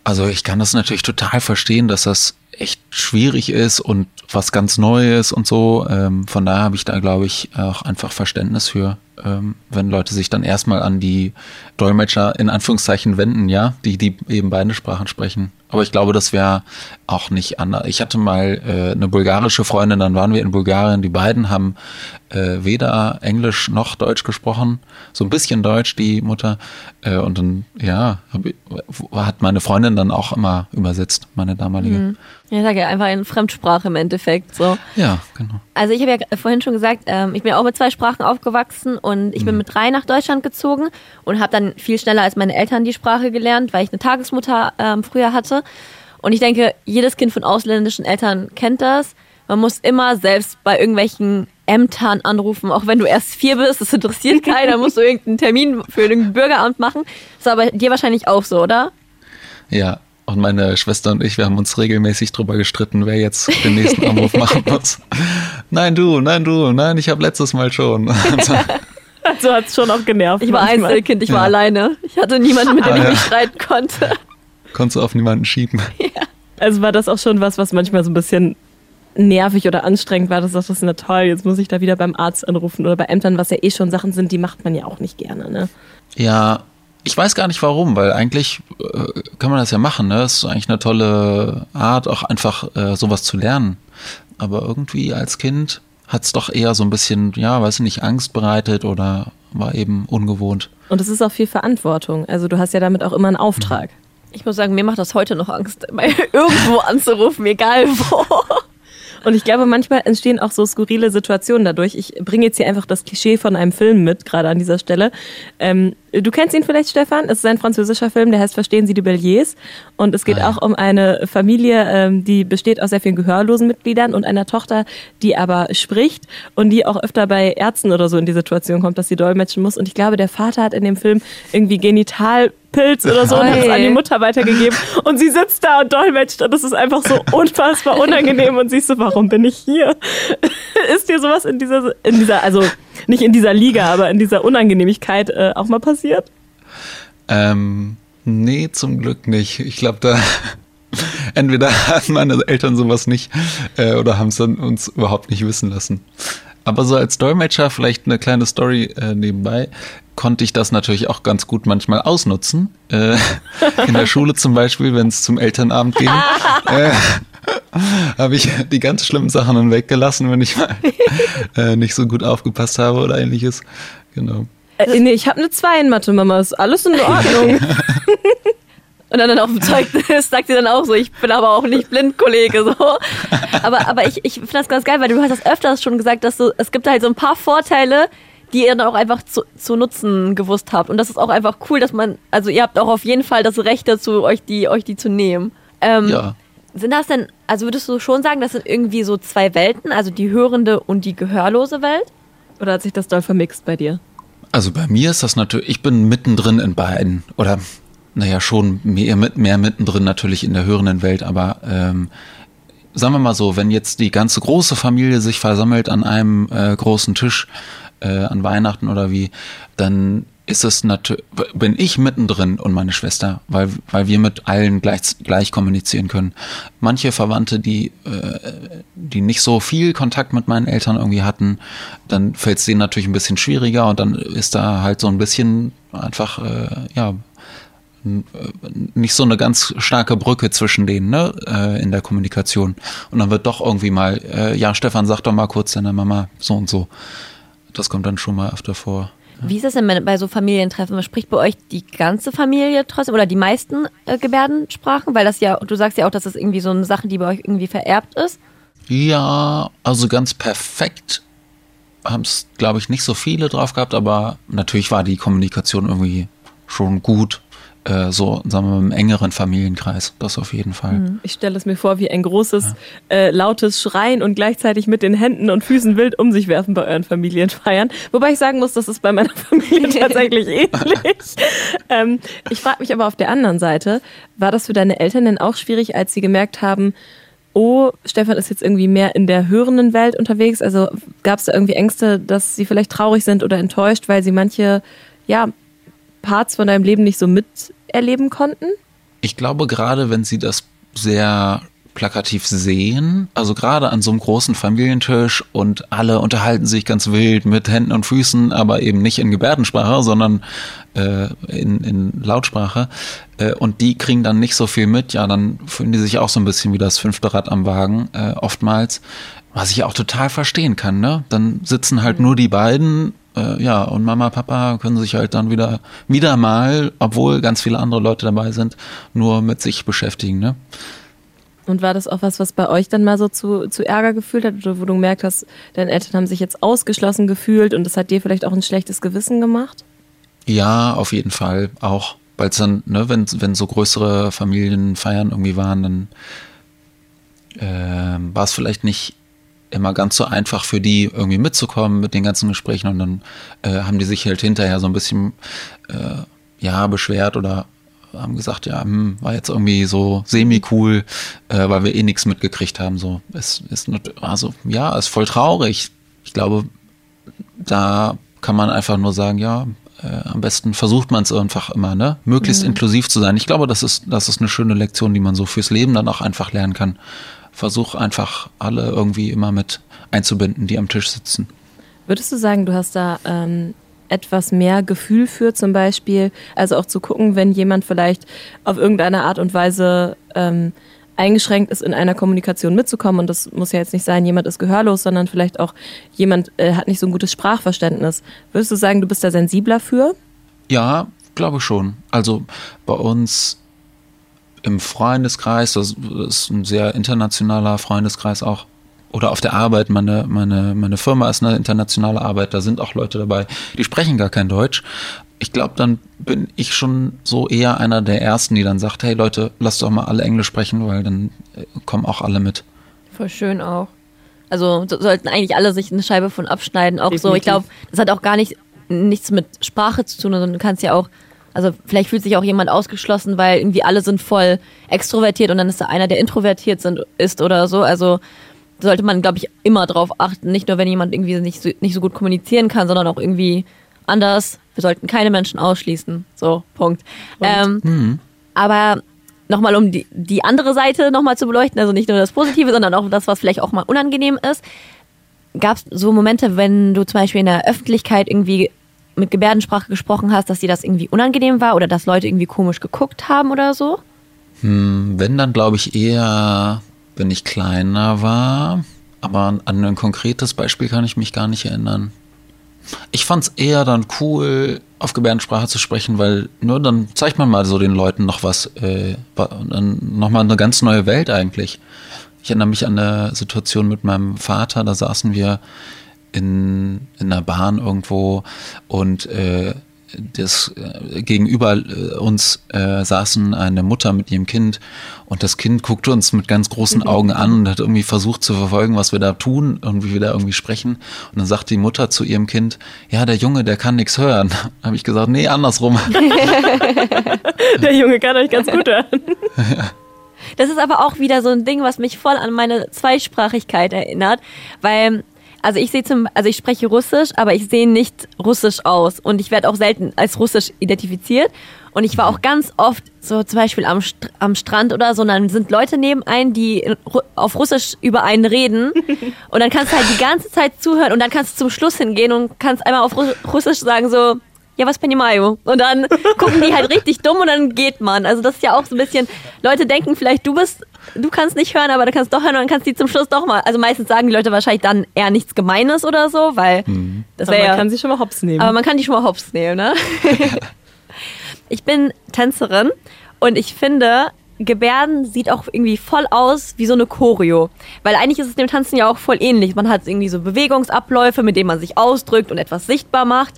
also ich kann das natürlich total verstehen, dass das echt schwierig ist und was ganz Neues und so. Ähm, von daher habe ich da, glaube ich, auch einfach Verständnis für. Ähm, wenn Leute sich dann erstmal an die Dolmetscher in Anführungszeichen wenden, ja, die, die eben beide Sprachen sprechen. Aber ich glaube, das wäre auch nicht anders. Ich hatte mal äh, eine bulgarische Freundin, dann waren wir in Bulgarien. Die beiden haben äh, weder Englisch noch Deutsch gesprochen. So ein bisschen Deutsch, die Mutter. Äh, und dann, ja, hab, hat meine Freundin dann auch immer übersetzt, meine damalige. Mhm. Ja, ich sage ja einfach eine Fremdsprache im Endeffekt. So. Ja, genau. Also ich habe ja vorhin schon gesagt, ähm, ich bin auch mit zwei Sprachen aufgewachsen und ich mhm. bin mit drei nach Deutschland gezogen und habe dann viel schneller als meine Eltern die Sprache gelernt, weil ich eine Tagesmutter ähm, früher hatte. Und ich denke, jedes Kind von ausländischen Eltern kennt das. Man muss immer selbst bei irgendwelchen Ämtern anrufen, auch wenn du erst vier bist, das interessiert keiner, musst du irgendeinen Termin für irgendein Bürgeramt machen. Das ist aber dir wahrscheinlich auch so, oder? Ja, und meine Schwester und ich, wir haben uns regelmäßig drüber gestritten, wer jetzt den nächsten Anruf machen muss. Nein, du, nein, du, nein, ich habe letztes Mal schon. Also hat es schon auch genervt. Ich war manchmal. Einzelkind, ich war ja. alleine. Ich hatte niemanden, mit dem ah, ich mich streiten konnte. Konntest du auf niemanden schieben. Ja. Also war das auch schon was, was manchmal so ein bisschen nervig oder anstrengend war. Das ist das na toll, jetzt muss ich da wieder beim Arzt anrufen oder bei Ämtern, was ja eh schon Sachen sind, die macht man ja auch nicht gerne. Ne? Ja, ich weiß gar nicht warum, weil eigentlich äh, kann man das ja machen. Ne? Das ist eigentlich eine tolle Art, auch einfach äh, sowas zu lernen. Aber irgendwie als Kind hat es doch eher so ein bisschen, ja, weiß ich nicht, Angst bereitet oder war eben ungewohnt. Und es ist auch viel Verantwortung. Also du hast ja damit auch immer einen Auftrag. Ich muss sagen, mir macht das heute noch Angst, irgendwo anzurufen, egal wo. Und ich glaube, manchmal entstehen auch so skurrile Situationen dadurch. Ich bringe jetzt hier einfach das Klischee von einem Film mit, gerade an dieser Stelle. Ähm, du kennst ihn vielleicht, Stefan. Es ist ein französischer Film, der heißt Verstehen Sie die Belliers. Und es geht ah, ja. auch um eine Familie, ähm, die besteht aus sehr vielen gehörlosen Mitgliedern und einer Tochter, die aber spricht und die auch öfter bei Ärzten oder so in die Situation kommt, dass sie dolmetschen muss. Und ich glaube, der Vater hat in dem Film irgendwie genital Pilz oder so und hat es an die Mutter weitergegeben. Und sie sitzt da und dolmetscht und das ist einfach so unfassbar unangenehm und siehst so, warum bin ich hier? ist dir sowas in dieser, in dieser, also nicht in dieser Liga, aber in dieser Unangenehmigkeit äh, auch mal passiert? Ähm, nee, zum Glück nicht. Ich glaube, da entweder hatten meine Eltern sowas nicht äh, oder haben es dann uns überhaupt nicht wissen lassen. Aber so als Dolmetscher vielleicht eine kleine Story äh, nebenbei konnte ich das natürlich auch ganz gut manchmal ausnutzen. Äh, in der Schule zum Beispiel, wenn es zum Elternabend ging, äh, habe ich die ganz schlimmen Sachen dann weggelassen, wenn ich mal äh, nicht so gut aufgepasst habe oder ähnliches. Genau. Äh, nee, ich habe eine 2 in Mathe, Mama. Ist alles in Ordnung. Und dann auf dem Zeugnis sagt sie dann auch so, ich bin aber auch nicht blind, Kollege. So. Aber, aber ich, ich finde das ganz geil, weil du hast das öfters schon gesagt, dass du, es gibt halt so ein paar Vorteile, die ihr dann auch einfach zu, zu nutzen gewusst habt. Und das ist auch einfach cool, dass man, also ihr habt auch auf jeden Fall das Recht dazu, euch die, euch die zu nehmen. Ähm, ja. Sind das denn, also würdest du schon sagen, das sind irgendwie so zwei Welten, also die hörende und die gehörlose Welt? Oder hat sich das doll vermixt bei dir? Also bei mir ist das natürlich, ich bin mittendrin in beiden. Oder naja, schon mehr, mehr mittendrin natürlich in der hörenden Welt, aber ähm, sagen wir mal so, wenn jetzt die ganze große Familie sich versammelt an einem äh, großen Tisch, äh, an Weihnachten oder wie, dann ist es natürlich, bin ich mittendrin und meine Schwester, weil, weil wir mit allen gleich, gleich kommunizieren können. Manche Verwandte, die, äh, die nicht so viel Kontakt mit meinen Eltern irgendwie hatten, dann fällt es denen natürlich ein bisschen schwieriger und dann ist da halt so ein bisschen einfach, äh, ja, nicht so eine ganz starke Brücke zwischen denen ne, äh, in der Kommunikation. Und dann wird doch irgendwie mal, äh, ja, Stefan, sag doch mal kurz deiner Mama so und so. Das kommt dann schon mal öfter vor. Wie ist das denn bei so Familientreffen? Spricht bei euch die ganze Familie trotzdem oder die meisten äh, Gebärdensprachen? Weil das ja, du sagst ja auch, dass das irgendwie so eine Sache, die bei euch irgendwie vererbt ist. Ja, also ganz perfekt haben es, glaube ich, nicht so viele drauf gehabt, aber natürlich war die Kommunikation irgendwie schon gut äh, so, sagen wir mal, im engeren Familienkreis. Das auf jeden Fall. Mhm. Ich stelle es mir vor, wie ein großes, ja. äh, lautes Schreien und gleichzeitig mit den Händen und Füßen wild um sich werfen bei euren Familienfeiern. Wobei ich sagen muss, das ist bei meiner Familie tatsächlich ähnlich. ähm, ich frage mich aber auf der anderen Seite, war das für deine Eltern denn auch schwierig, als sie gemerkt haben, oh, Stefan ist jetzt irgendwie mehr in der hörenden Welt unterwegs? Also gab es da irgendwie Ängste, dass sie vielleicht traurig sind oder enttäuscht, weil sie manche, ja, Parts von deinem Leben nicht so miterleben konnten? Ich glaube, gerade wenn sie das sehr plakativ sehen. Also gerade an so einem großen Familientisch und alle unterhalten sich ganz wild mit Händen und Füßen, aber eben nicht in Gebärdensprache, sondern äh, in, in Lautsprache. Äh, und die kriegen dann nicht so viel mit. Ja, dann fühlen die sich auch so ein bisschen wie das fünfte Rad am Wagen, äh, oftmals. Was ich auch total verstehen kann, ne? Dann sitzen halt nur die beiden äh, ja, und Mama, Papa können sich halt dann wieder, wieder mal, obwohl ganz viele andere Leute dabei sind, nur mit sich beschäftigen, ne? Und war das auch was, was bei euch dann mal so zu, zu Ärger gefühlt hat, oder wo du gemerkt hast, deine Eltern haben sich jetzt ausgeschlossen gefühlt und das hat dir vielleicht auch ein schlechtes Gewissen gemacht? Ja, auf jeden Fall auch. Weil es dann, ne, wenn, wenn so größere Familienfeiern irgendwie waren, dann äh, war es vielleicht nicht immer ganz so einfach für die irgendwie mitzukommen mit den ganzen Gesprächen und dann äh, haben die sich halt hinterher so ein bisschen äh, ja beschwert oder haben gesagt, ja, hm, war jetzt irgendwie so semi-cool, äh, weil wir eh nichts mitgekriegt haben. So, es ist also ja, ist voll traurig. Ich glaube, da kann man einfach nur sagen, ja, äh, am besten versucht man es einfach immer, ne? Möglichst mhm. inklusiv zu sein. Ich glaube, das ist, das ist eine schöne Lektion, die man so fürs Leben dann auch einfach lernen kann versuche einfach alle irgendwie immer mit einzubinden, die am Tisch sitzen. Würdest du sagen, du hast da ähm, etwas mehr Gefühl für zum Beispiel, also auch zu gucken, wenn jemand vielleicht auf irgendeine Art und Weise ähm, eingeschränkt ist, in einer Kommunikation mitzukommen. Und das muss ja jetzt nicht sein, jemand ist gehörlos, sondern vielleicht auch jemand äh, hat nicht so ein gutes Sprachverständnis. Würdest du sagen, du bist da sensibler für? Ja, glaube schon. Also bei uns im Freundeskreis, das ist ein sehr internationaler Freundeskreis auch, oder auf der Arbeit, meine, meine, meine Firma ist eine internationale Arbeit, da sind auch Leute dabei, die sprechen gar kein Deutsch. Ich glaube, dann bin ich schon so eher einer der Ersten, die dann sagt, hey Leute, lasst doch mal alle Englisch sprechen, weil dann äh, kommen auch alle mit. Voll schön auch. Also sollten eigentlich alle sich eine Scheibe von abschneiden. Auch Definitiv. so, ich glaube, das hat auch gar nicht nichts mit Sprache zu tun, sondern du kannst ja auch also vielleicht fühlt sich auch jemand ausgeschlossen, weil irgendwie alle sind voll extrovertiert und dann ist da einer, der introvertiert sind, ist oder so. Also sollte man, glaube ich, immer drauf achten. Nicht nur, wenn jemand irgendwie nicht so, nicht so gut kommunizieren kann, sondern auch irgendwie anders. Wir sollten keine Menschen ausschließen. So, Punkt. Ähm, mhm. Aber nochmal, um die, die andere Seite nochmal zu beleuchten, also nicht nur das Positive, sondern auch das, was vielleicht auch mal unangenehm ist. Gab es so Momente, wenn du zum Beispiel in der Öffentlichkeit irgendwie mit Gebärdensprache gesprochen hast, dass dir das irgendwie unangenehm war oder dass Leute irgendwie komisch geguckt haben oder so? Hm, wenn dann glaube ich eher, wenn ich kleiner war. Aber an ein konkretes Beispiel kann ich mich gar nicht erinnern. Ich fand es eher dann cool, auf Gebärdensprache zu sprechen, weil nur dann zeigt man mal so den Leuten noch was, äh, nochmal eine ganz neue Welt eigentlich. Ich erinnere mich an eine Situation mit meinem Vater, da saßen wir in, in einer Bahn irgendwo und äh, das äh, gegenüber äh, uns äh, saßen eine Mutter mit ihrem Kind und das Kind guckte uns mit ganz großen mhm. Augen an und hat irgendwie versucht zu verfolgen, was wir da tun und wie wir da irgendwie sprechen. Und dann sagt die Mutter zu ihrem Kind, ja, der Junge, der kann nichts hören. Habe ich gesagt, nee, andersrum. der Junge kann euch ganz gut hören. Das ist aber auch wieder so ein Ding, was mich voll an meine Zweisprachigkeit erinnert, weil also ich sehe zum, also ich spreche Russisch, aber ich sehe nicht Russisch aus und ich werde auch selten als Russisch identifiziert. Und ich war auch ganz oft so zum Beispiel am, St am Strand oder so, und dann sind Leute neben einen, die auf Russisch über einen reden. Und dann kannst du halt die ganze Zeit zuhören und dann kannst du zum Schluss hingehen und kannst einmal auf Russisch sagen so, ja, was Mayo? Und dann gucken die halt richtig dumm und dann geht man. Also das ist ja auch so ein bisschen, Leute denken vielleicht, du bist du kannst nicht hören, aber du kannst doch hören und dann kannst du zum Schluss doch mal. Also meistens sagen die Leute wahrscheinlich dann eher nichts Gemeines oder so, weil mhm. das wäre. Man ja, kann sie schon mal hops nehmen. Aber man kann die schon mal hops nehmen, ne? ich bin Tänzerin und ich finde, Gebärden sieht auch irgendwie voll aus wie so eine Choreo. Weil eigentlich ist es dem Tanzen ja auch voll ähnlich. Man hat irgendwie so Bewegungsabläufe, mit denen man sich ausdrückt und etwas sichtbar macht.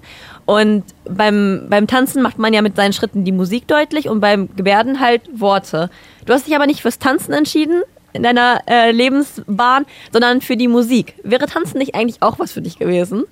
Und beim, beim Tanzen macht man ja mit seinen Schritten die Musik deutlich und beim Gebärden halt Worte. Du hast dich aber nicht fürs Tanzen entschieden in deiner äh, Lebensbahn, sondern für die Musik. Wäre Tanzen nicht eigentlich auch was für dich gewesen?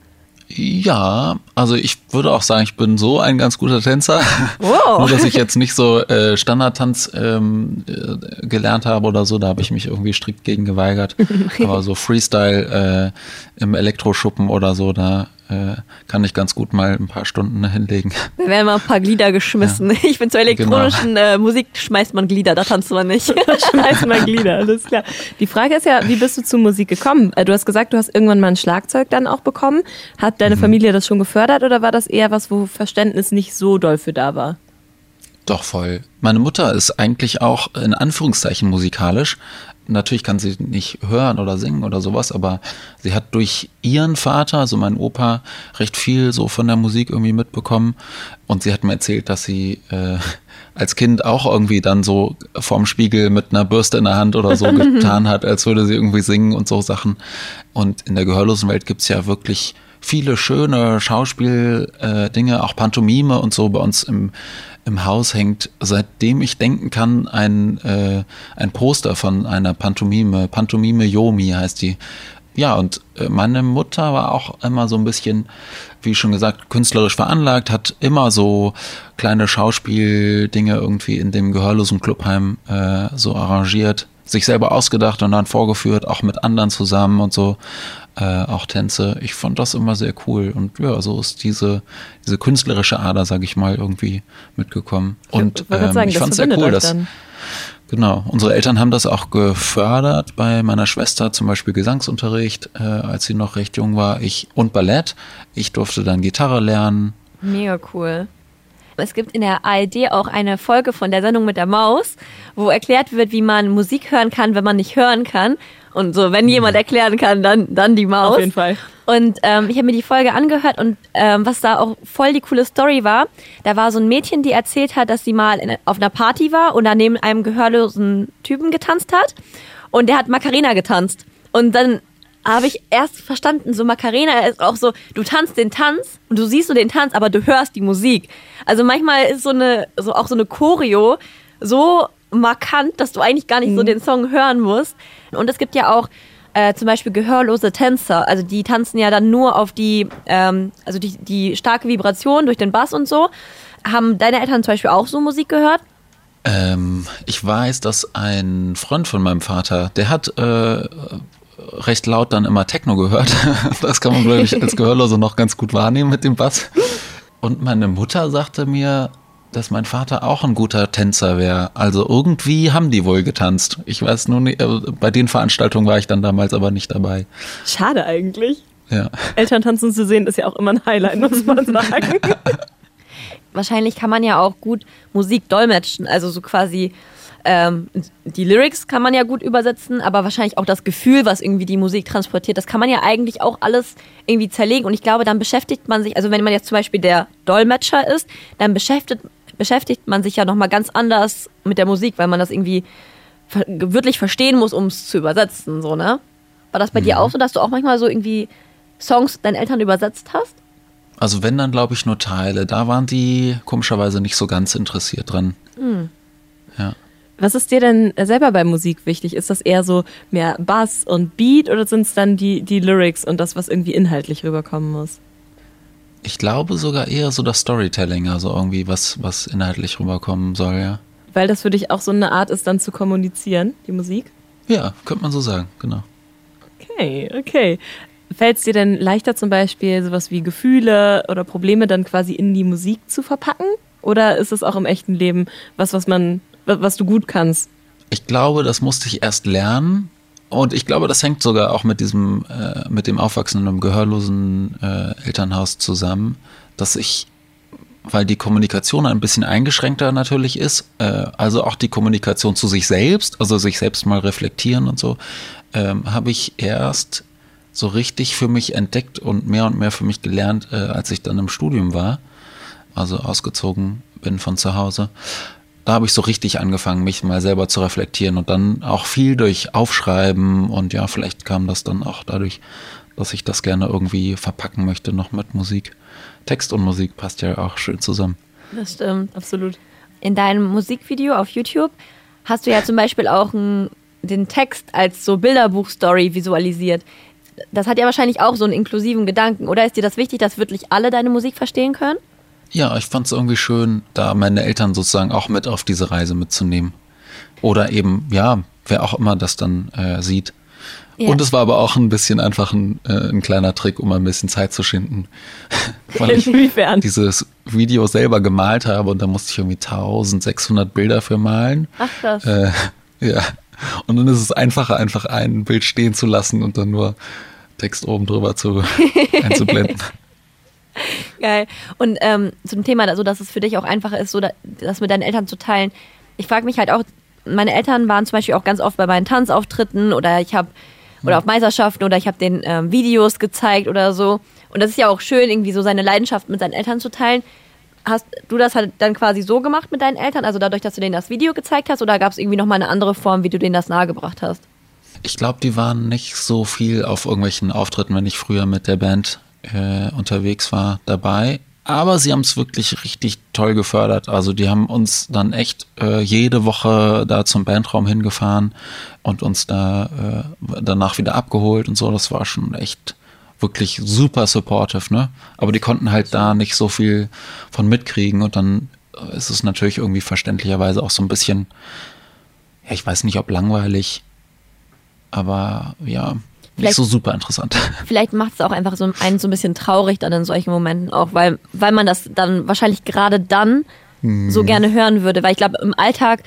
Ja, also ich würde auch sagen, ich bin so ein ganz guter Tänzer. Wow. Nur, dass ich jetzt nicht so äh, Standardtanz ähm, äh, gelernt habe oder so, da habe ich mich irgendwie strikt gegen geweigert. Aber so Freestyle äh, im Elektroschuppen oder so, da äh, kann ich ganz gut mal ein paar Stunden hinlegen. Da werden mal ein paar Glieder geschmissen. Ja. Ich bin zur elektronischen genau. äh, Musik schmeißt man Glieder, da tanzt man nicht. schmeißt man Glieder, alles klar. Die Frage ist ja, wie bist du zur Musik gekommen? Äh, du hast gesagt, du hast irgendwann mal ein Schlagzeug dann auch bekommen. Hat deine mhm. Familie das schon gefördert oder war das eher was, wo Verständnis nicht so doll für da war? Doch voll. Meine Mutter ist eigentlich auch in Anführungszeichen musikalisch, natürlich kann sie nicht hören oder singen oder sowas, aber sie hat durch ihren Vater, also meinen Opa, recht viel so von der Musik irgendwie mitbekommen. Und sie hat mir erzählt, dass sie äh, als Kind auch irgendwie dann so vorm Spiegel mit einer Bürste in der Hand oder so getan hat, als würde sie irgendwie singen und so Sachen. Und in der gehörlosen Welt gibt's ja wirklich viele schöne Schauspieldinge, äh, auch Pantomime und so bei uns im, im Haus hängt, seitdem ich denken kann, ein, äh, ein Poster von einer Pantomime. Pantomime Yomi heißt die. Ja, und äh, meine Mutter war auch immer so ein bisschen, wie schon gesagt, künstlerisch veranlagt, hat immer so kleine Schauspieldinge irgendwie in dem gehörlosen Clubheim äh, so arrangiert, sich selber ausgedacht und dann vorgeführt, auch mit anderen zusammen und so äh, auch Tänze. Ich fand das immer sehr cool und ja, so ist diese, diese künstlerische Ader, sage ich mal, irgendwie mitgekommen. Und ich, ähm, sagen, ich fand es sehr cool, dass Genau, unsere Eltern haben das auch gefördert bei meiner Schwester, zum Beispiel Gesangsunterricht, äh, als sie noch recht jung war. Ich und Ballett. Ich durfte dann Gitarre lernen. Mega cool. Es gibt in der ARD auch eine Folge von der Sendung mit der Maus, wo erklärt wird, wie man Musik hören kann, wenn man nicht hören kann. Und so, wenn jemand erklären kann, dann, dann die Maus. Auf jeden Fall. Und ähm, ich habe mir die Folge angehört und ähm, was da auch voll die coole Story war, da war so ein Mädchen, die erzählt hat, dass sie mal in, auf einer Party war und da neben einem gehörlosen Typen getanzt hat. Und der hat Macarena getanzt. Und dann habe ich erst verstanden, so Macarena ist auch so, du tanzt den Tanz und du siehst so den Tanz, aber du hörst die Musik. Also manchmal ist so eine, so auch so eine Choreo so markant, dass du eigentlich gar nicht mhm. so den Song hören musst. Und es gibt ja auch äh, zum Beispiel gehörlose Tänzer, also die tanzen ja dann nur auf die, ähm, also die, die starke Vibration durch den Bass und so. Haben deine Eltern zum Beispiel auch so Musik gehört? Ähm, ich weiß, dass ein Freund von meinem Vater, der hat äh, recht laut dann immer Techno gehört. Das kann man, glaube ich, als Gehörlose noch ganz gut wahrnehmen mit dem Bass. Und meine Mutter sagte mir, dass mein Vater auch ein guter Tänzer wäre. Also irgendwie haben die wohl getanzt. Ich weiß nur nicht, äh, bei den Veranstaltungen war ich dann damals aber nicht dabei. Schade eigentlich. Ja. Eltern tanzen zu sehen ist ja auch immer ein Highlight, muss man sagen. Wahrscheinlich kann man ja auch gut Musik dolmetschen, also so quasi ähm, die Lyrics kann man ja gut übersetzen, aber wahrscheinlich auch das Gefühl, was irgendwie die Musik transportiert, das kann man ja eigentlich auch alles irgendwie zerlegen. Und ich glaube, dann beschäftigt man sich, also wenn man jetzt zum Beispiel der Dolmetscher ist, dann beschäftigt, beschäftigt man sich ja nochmal ganz anders mit der Musik, weil man das irgendwie wirklich verstehen muss, um es zu übersetzen, so, ne? War das bei mhm. dir auch so, dass du auch manchmal so irgendwie Songs deinen Eltern übersetzt hast? Also wenn, dann glaube ich nur Teile. Da waren die komischerweise nicht so ganz interessiert dran. Mhm. Ja. Was ist dir denn selber bei Musik wichtig? Ist das eher so mehr Bass und Beat oder sind es dann die, die Lyrics und das, was irgendwie inhaltlich rüberkommen muss? Ich glaube sogar eher so das Storytelling, also irgendwie was, was inhaltlich rüberkommen soll, ja. Weil das für dich auch so eine Art ist, dann zu kommunizieren, die Musik? Ja, könnte man so sagen, genau. Okay, okay. Fällt es dir denn leichter zum Beispiel sowas wie Gefühle oder Probleme dann quasi in die Musik zu verpacken? Oder ist es auch im echten Leben was, was man was du gut kannst? Ich glaube, das musste ich erst lernen. Und ich glaube, das hängt sogar auch mit diesem, äh, mit dem Aufwachsen im gehörlosen äh, Elternhaus zusammen, dass ich, weil die Kommunikation ein bisschen eingeschränkter natürlich ist, äh, also auch die Kommunikation zu sich selbst, also sich selbst mal reflektieren und so, ähm, habe ich erst so richtig für mich entdeckt und mehr und mehr für mich gelernt, äh, als ich dann im Studium war, also ausgezogen bin von zu Hause da habe ich so richtig angefangen, mich mal selber zu reflektieren und dann auch viel durch Aufschreiben und ja, vielleicht kam das dann auch dadurch, dass ich das gerne irgendwie verpacken möchte, noch mit Musik. Text und Musik passt ja auch schön zusammen. Das stimmt, absolut. In deinem Musikvideo auf YouTube hast du ja zum Beispiel auch ein, den Text als so Bilderbuch-Story visualisiert. Das hat ja wahrscheinlich auch so einen inklusiven Gedanken. Oder ist dir das wichtig, dass wirklich alle deine Musik verstehen können? Ja, ich fand es irgendwie schön, da meine Eltern sozusagen auch mit auf diese Reise mitzunehmen. Oder eben, ja, wer auch immer das dann äh, sieht. Ja. Und es war aber auch ein bisschen einfach ein, äh, ein kleiner Trick, um ein bisschen Zeit zu schinden. Weil Inwiefern? ich dieses Video selber gemalt habe und da musste ich irgendwie 1600 Bilder für malen. Ach krass. Äh, ja. Und dann ist es einfacher, einfach ein Bild stehen zu lassen und dann nur Text oben drüber zu, einzublenden. Geil. Und ähm, zum Thema, also, dass es für dich auch einfacher ist, so das mit deinen Eltern zu teilen. Ich frage mich halt auch, meine Eltern waren zum Beispiel auch ganz oft bei meinen Tanzauftritten oder ich habe oder auf Meisterschaften oder ich habe den ähm, Videos gezeigt oder so. Und das ist ja auch schön, irgendwie so seine Leidenschaft mit seinen Eltern zu teilen. Hast du das halt dann quasi so gemacht mit deinen Eltern, also dadurch, dass du denen das Video gezeigt hast, oder gab es irgendwie nochmal eine andere Form, wie du denen das nahegebracht hast? Ich glaube, die waren nicht so viel auf irgendwelchen Auftritten, wenn ich früher mit der Band äh, unterwegs war, dabei. Aber sie haben es wirklich richtig toll gefördert. Also die haben uns dann echt äh, jede Woche da zum Bandraum hingefahren und uns da äh, danach wieder abgeholt und so. Das war schon echt wirklich super supportive, ne? Aber die konnten halt da nicht so viel von mitkriegen und dann ist es natürlich irgendwie verständlicherweise auch so ein bisschen, ja, ich weiß nicht, ob langweilig, aber ja, Vielleicht, nicht so super interessant. Vielleicht macht es auch einfach so einen so ein bisschen traurig dann in solchen Momenten auch, weil, weil man das dann wahrscheinlich gerade dann mhm. so gerne hören würde. Weil ich glaube, im Alltag,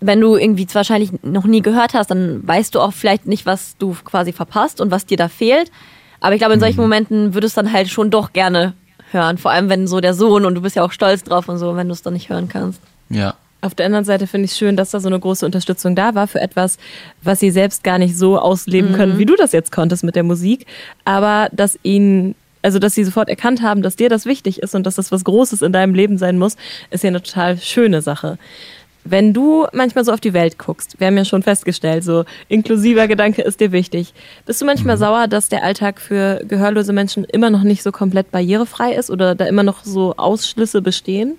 wenn du irgendwie wahrscheinlich noch nie gehört hast, dann weißt du auch vielleicht nicht, was du quasi verpasst und was dir da fehlt. Aber ich glaube, in solchen mhm. Momenten würdest du dann halt schon doch gerne hören. Vor allem, wenn so der Sohn und du bist ja auch stolz drauf und so, wenn du es dann nicht hören kannst. Ja, auf der anderen Seite finde ich es schön, dass da so eine große Unterstützung da war für etwas, was sie selbst gar nicht so ausleben mhm. können, wie du das jetzt konntest mit der Musik. Aber dass ihnen also dass sie sofort erkannt haben, dass dir das wichtig ist und dass das was Großes in deinem Leben sein muss, ist ja eine total schöne Sache. Wenn du manchmal so auf die Welt guckst, wir haben ja schon festgestellt, so inklusiver Gedanke ist dir wichtig. Bist du manchmal mhm. sauer, dass der Alltag für gehörlose Menschen immer noch nicht so komplett barrierefrei ist oder da immer noch so Ausschlüsse bestehen?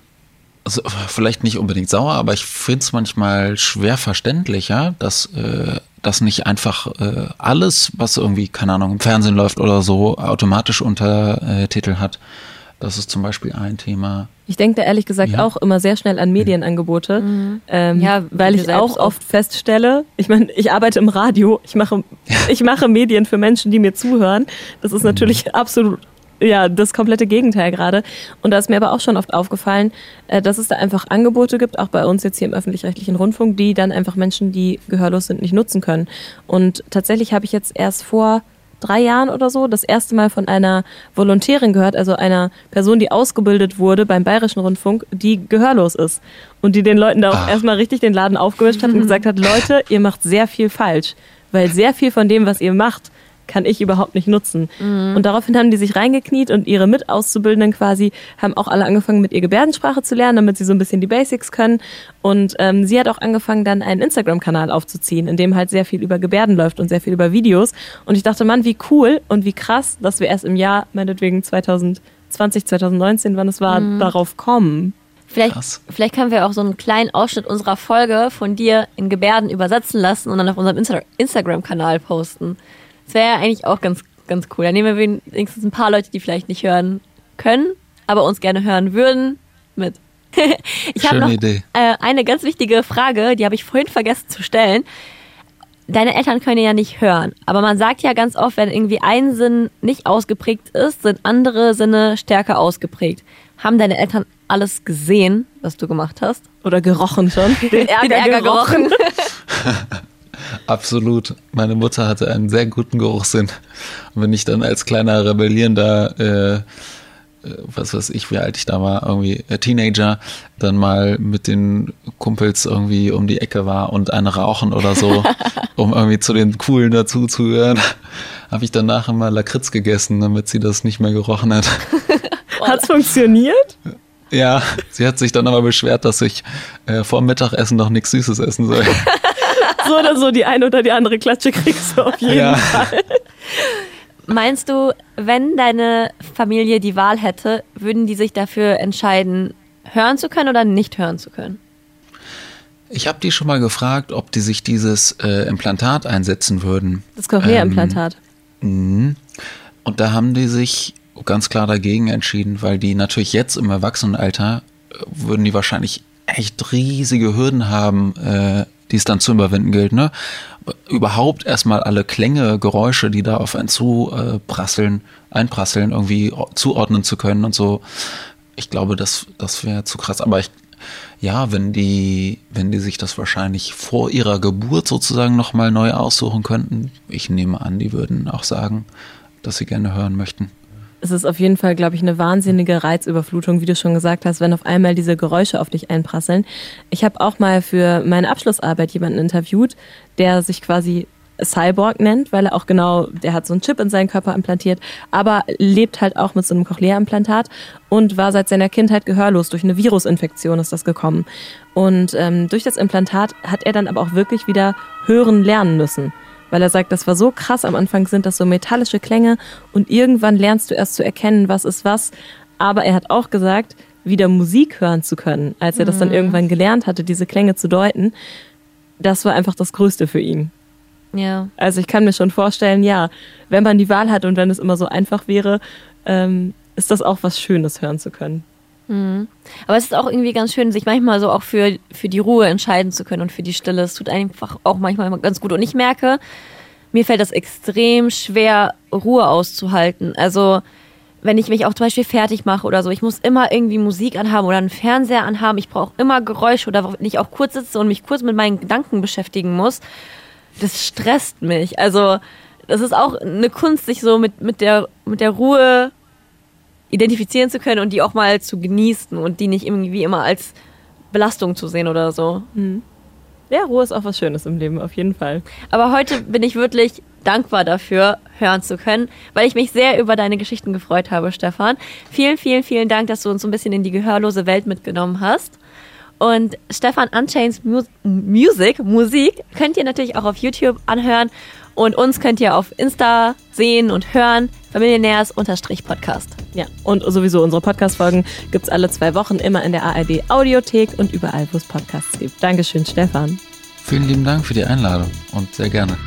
Also vielleicht nicht unbedingt sauer, aber ich finde es manchmal schwer verständlicher, dass äh, das nicht einfach äh, alles, was irgendwie, keine Ahnung, im Fernsehen läuft oder so, automatisch Untertitel hat. Das ist zum Beispiel ein Thema. Ich denke da ehrlich gesagt ja. auch immer sehr schnell an Medienangebote, mhm. ähm, ja, weil ich auch oft feststelle, ich meine, ich arbeite im Radio, ich mache, ich mache Medien für Menschen, die mir zuhören. Das ist natürlich mhm. absolut ja das komplette Gegenteil gerade. Und da ist mir aber auch schon oft aufgefallen, äh, dass es da einfach Angebote gibt, auch bei uns jetzt hier im öffentlich-rechtlichen Rundfunk, die dann einfach Menschen, die gehörlos sind, nicht nutzen können. Und tatsächlich habe ich jetzt erst vor drei Jahren oder so das erste Mal von einer Volontärin gehört, also einer Person, die ausgebildet wurde beim Bayerischen Rundfunk, die gehörlos ist. Und die den Leuten da auch ah. erstmal richtig den Laden aufgewischt hat und gesagt hat, Leute, ihr macht sehr viel falsch. Weil sehr viel von dem, was ihr macht, kann ich überhaupt nicht nutzen. Mhm. Und daraufhin haben die sich reingekniet und ihre Mitauszubildenden quasi haben auch alle angefangen, mit ihr Gebärdensprache zu lernen, damit sie so ein bisschen die Basics können. Und ähm, sie hat auch angefangen, dann einen Instagram-Kanal aufzuziehen, in dem halt sehr viel über Gebärden läuft und sehr viel über Videos. Und ich dachte, Mann, wie cool und wie krass, dass wir erst im Jahr, meinetwegen 2020, 2019, wann es war, mhm. darauf kommen. Vielleicht, vielleicht können wir auch so einen kleinen Ausschnitt unserer Folge von dir in Gebärden übersetzen lassen und dann auf unserem Insta Instagram-Kanal posten. Das wäre eigentlich auch ganz, ganz cool. Da nehmen wir wenigstens ein paar Leute, die vielleicht nicht hören können, aber uns gerne hören würden, mit. ich habe noch Idee. Äh, eine ganz wichtige Frage, die habe ich vorhin vergessen zu stellen. Deine Eltern können ja nicht hören, aber man sagt ja ganz oft, wenn irgendwie ein Sinn nicht ausgeprägt ist, sind andere Sinne stärker ausgeprägt. Haben deine Eltern alles gesehen, was du gemacht hast? Oder gerochen schon? Den Ärger, Den Ärger gerochen. gerochen. Absolut. Meine Mutter hatte einen sehr guten Geruchssinn. Und wenn ich dann als kleiner rebellierender, äh, äh, was weiß ich, wie alt ich da war, irgendwie äh, Teenager, dann mal mit den Kumpels irgendwie um die Ecke war und eine rauchen oder so, um irgendwie zu den Coolen dazu zu hören, habe ich danach immer Lakritz gegessen, damit sie das nicht mehr gerochen hat. Hat's funktioniert? Ja, sie hat sich dann aber beschwert, dass ich äh, vor Mittagessen noch nichts Süßes essen soll. so oder so die eine oder die andere Klatsche kriegst du auf jeden ja. Fall. Meinst du, wenn deine Familie die Wahl hätte, würden die sich dafür entscheiden, hören zu können oder nicht hören zu können? Ich habe die schon mal gefragt, ob die sich dieses äh, Implantat einsetzen würden. Das Cochlea-Implantat. Ähm, und da haben die sich ganz klar dagegen entschieden, weil die natürlich jetzt im Erwachsenenalter äh, würden die wahrscheinlich echt riesige Hürden haben, äh, die es dann zu überwinden gilt. Ne? Überhaupt erstmal alle Klänge, Geräusche, die da auf einen zu äh, prasseln, einprasseln, irgendwie zuordnen zu können und so. Ich glaube, das, das wäre zu krass. Aber ich, ja, wenn die, wenn die sich das wahrscheinlich vor ihrer Geburt sozusagen nochmal neu aussuchen könnten, ich nehme an, die würden auch sagen, dass sie gerne hören möchten es ist auf jeden Fall, glaube ich, eine wahnsinnige Reizüberflutung, wie du schon gesagt hast, wenn auf einmal diese Geräusche auf dich einprasseln. Ich habe auch mal für meine Abschlussarbeit jemanden interviewt, der sich quasi Cyborg nennt, weil er auch genau, der hat so einen Chip in seinen Körper implantiert, aber lebt halt auch mit so einem Cochlea-Implantat und war seit seiner Kindheit gehörlos. Durch eine Virusinfektion ist das gekommen. Und ähm, durch das Implantat hat er dann aber auch wirklich wieder hören lernen müssen weil er sagt, das war so krass. Am Anfang sind das so metallische Klänge und irgendwann lernst du erst zu erkennen, was ist was. Aber er hat auch gesagt, wieder Musik hören zu können, als er das dann mhm. irgendwann gelernt hatte, diese Klänge zu deuten, das war einfach das Größte für ihn. Ja. Also ich kann mir schon vorstellen, ja, wenn man die Wahl hat und wenn es immer so einfach wäre, ähm, ist das auch was Schönes hören zu können. Mhm. Aber es ist auch irgendwie ganz schön, sich manchmal so auch für, für die Ruhe entscheiden zu können und für die Stille. Es tut einfach auch manchmal ganz gut. Und ich merke, mir fällt das extrem schwer, Ruhe auszuhalten. Also wenn ich mich auch zum Beispiel fertig mache oder so, ich muss immer irgendwie Musik anhaben oder einen Fernseher anhaben. Ich brauche immer Geräusche oder wenn ich auch kurz sitze und mich kurz mit meinen Gedanken beschäftigen muss. Das stresst mich. Also das ist auch eine Kunst, sich so mit, mit, der, mit der Ruhe identifizieren zu können und die auch mal zu genießen und die nicht irgendwie immer als Belastung zu sehen oder so. Mhm. Ja, Ruhe ist auch was Schönes im Leben, auf jeden Fall. Aber heute bin ich wirklich dankbar dafür, hören zu können, weil ich mich sehr über deine Geschichten gefreut habe, Stefan. Vielen, vielen, vielen Dank, dass du uns so ein bisschen in die gehörlose Welt mitgenommen hast. Und Stefan Unchains Music, Musik, könnt ihr natürlich auch auf YouTube anhören. Und uns könnt ihr auf Insta sehen und hören. Familienärs-Podcast. Ja, und sowieso unsere Podcast-Folgen gibt es alle zwei Wochen immer in der ARD Audiothek und überall, wo es Podcasts gibt. Dankeschön, Stefan. Vielen lieben Dank für die Einladung und sehr gerne.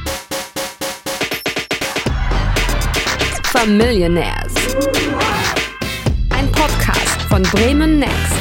Familionaires. Ein Podcast von Bremen Next.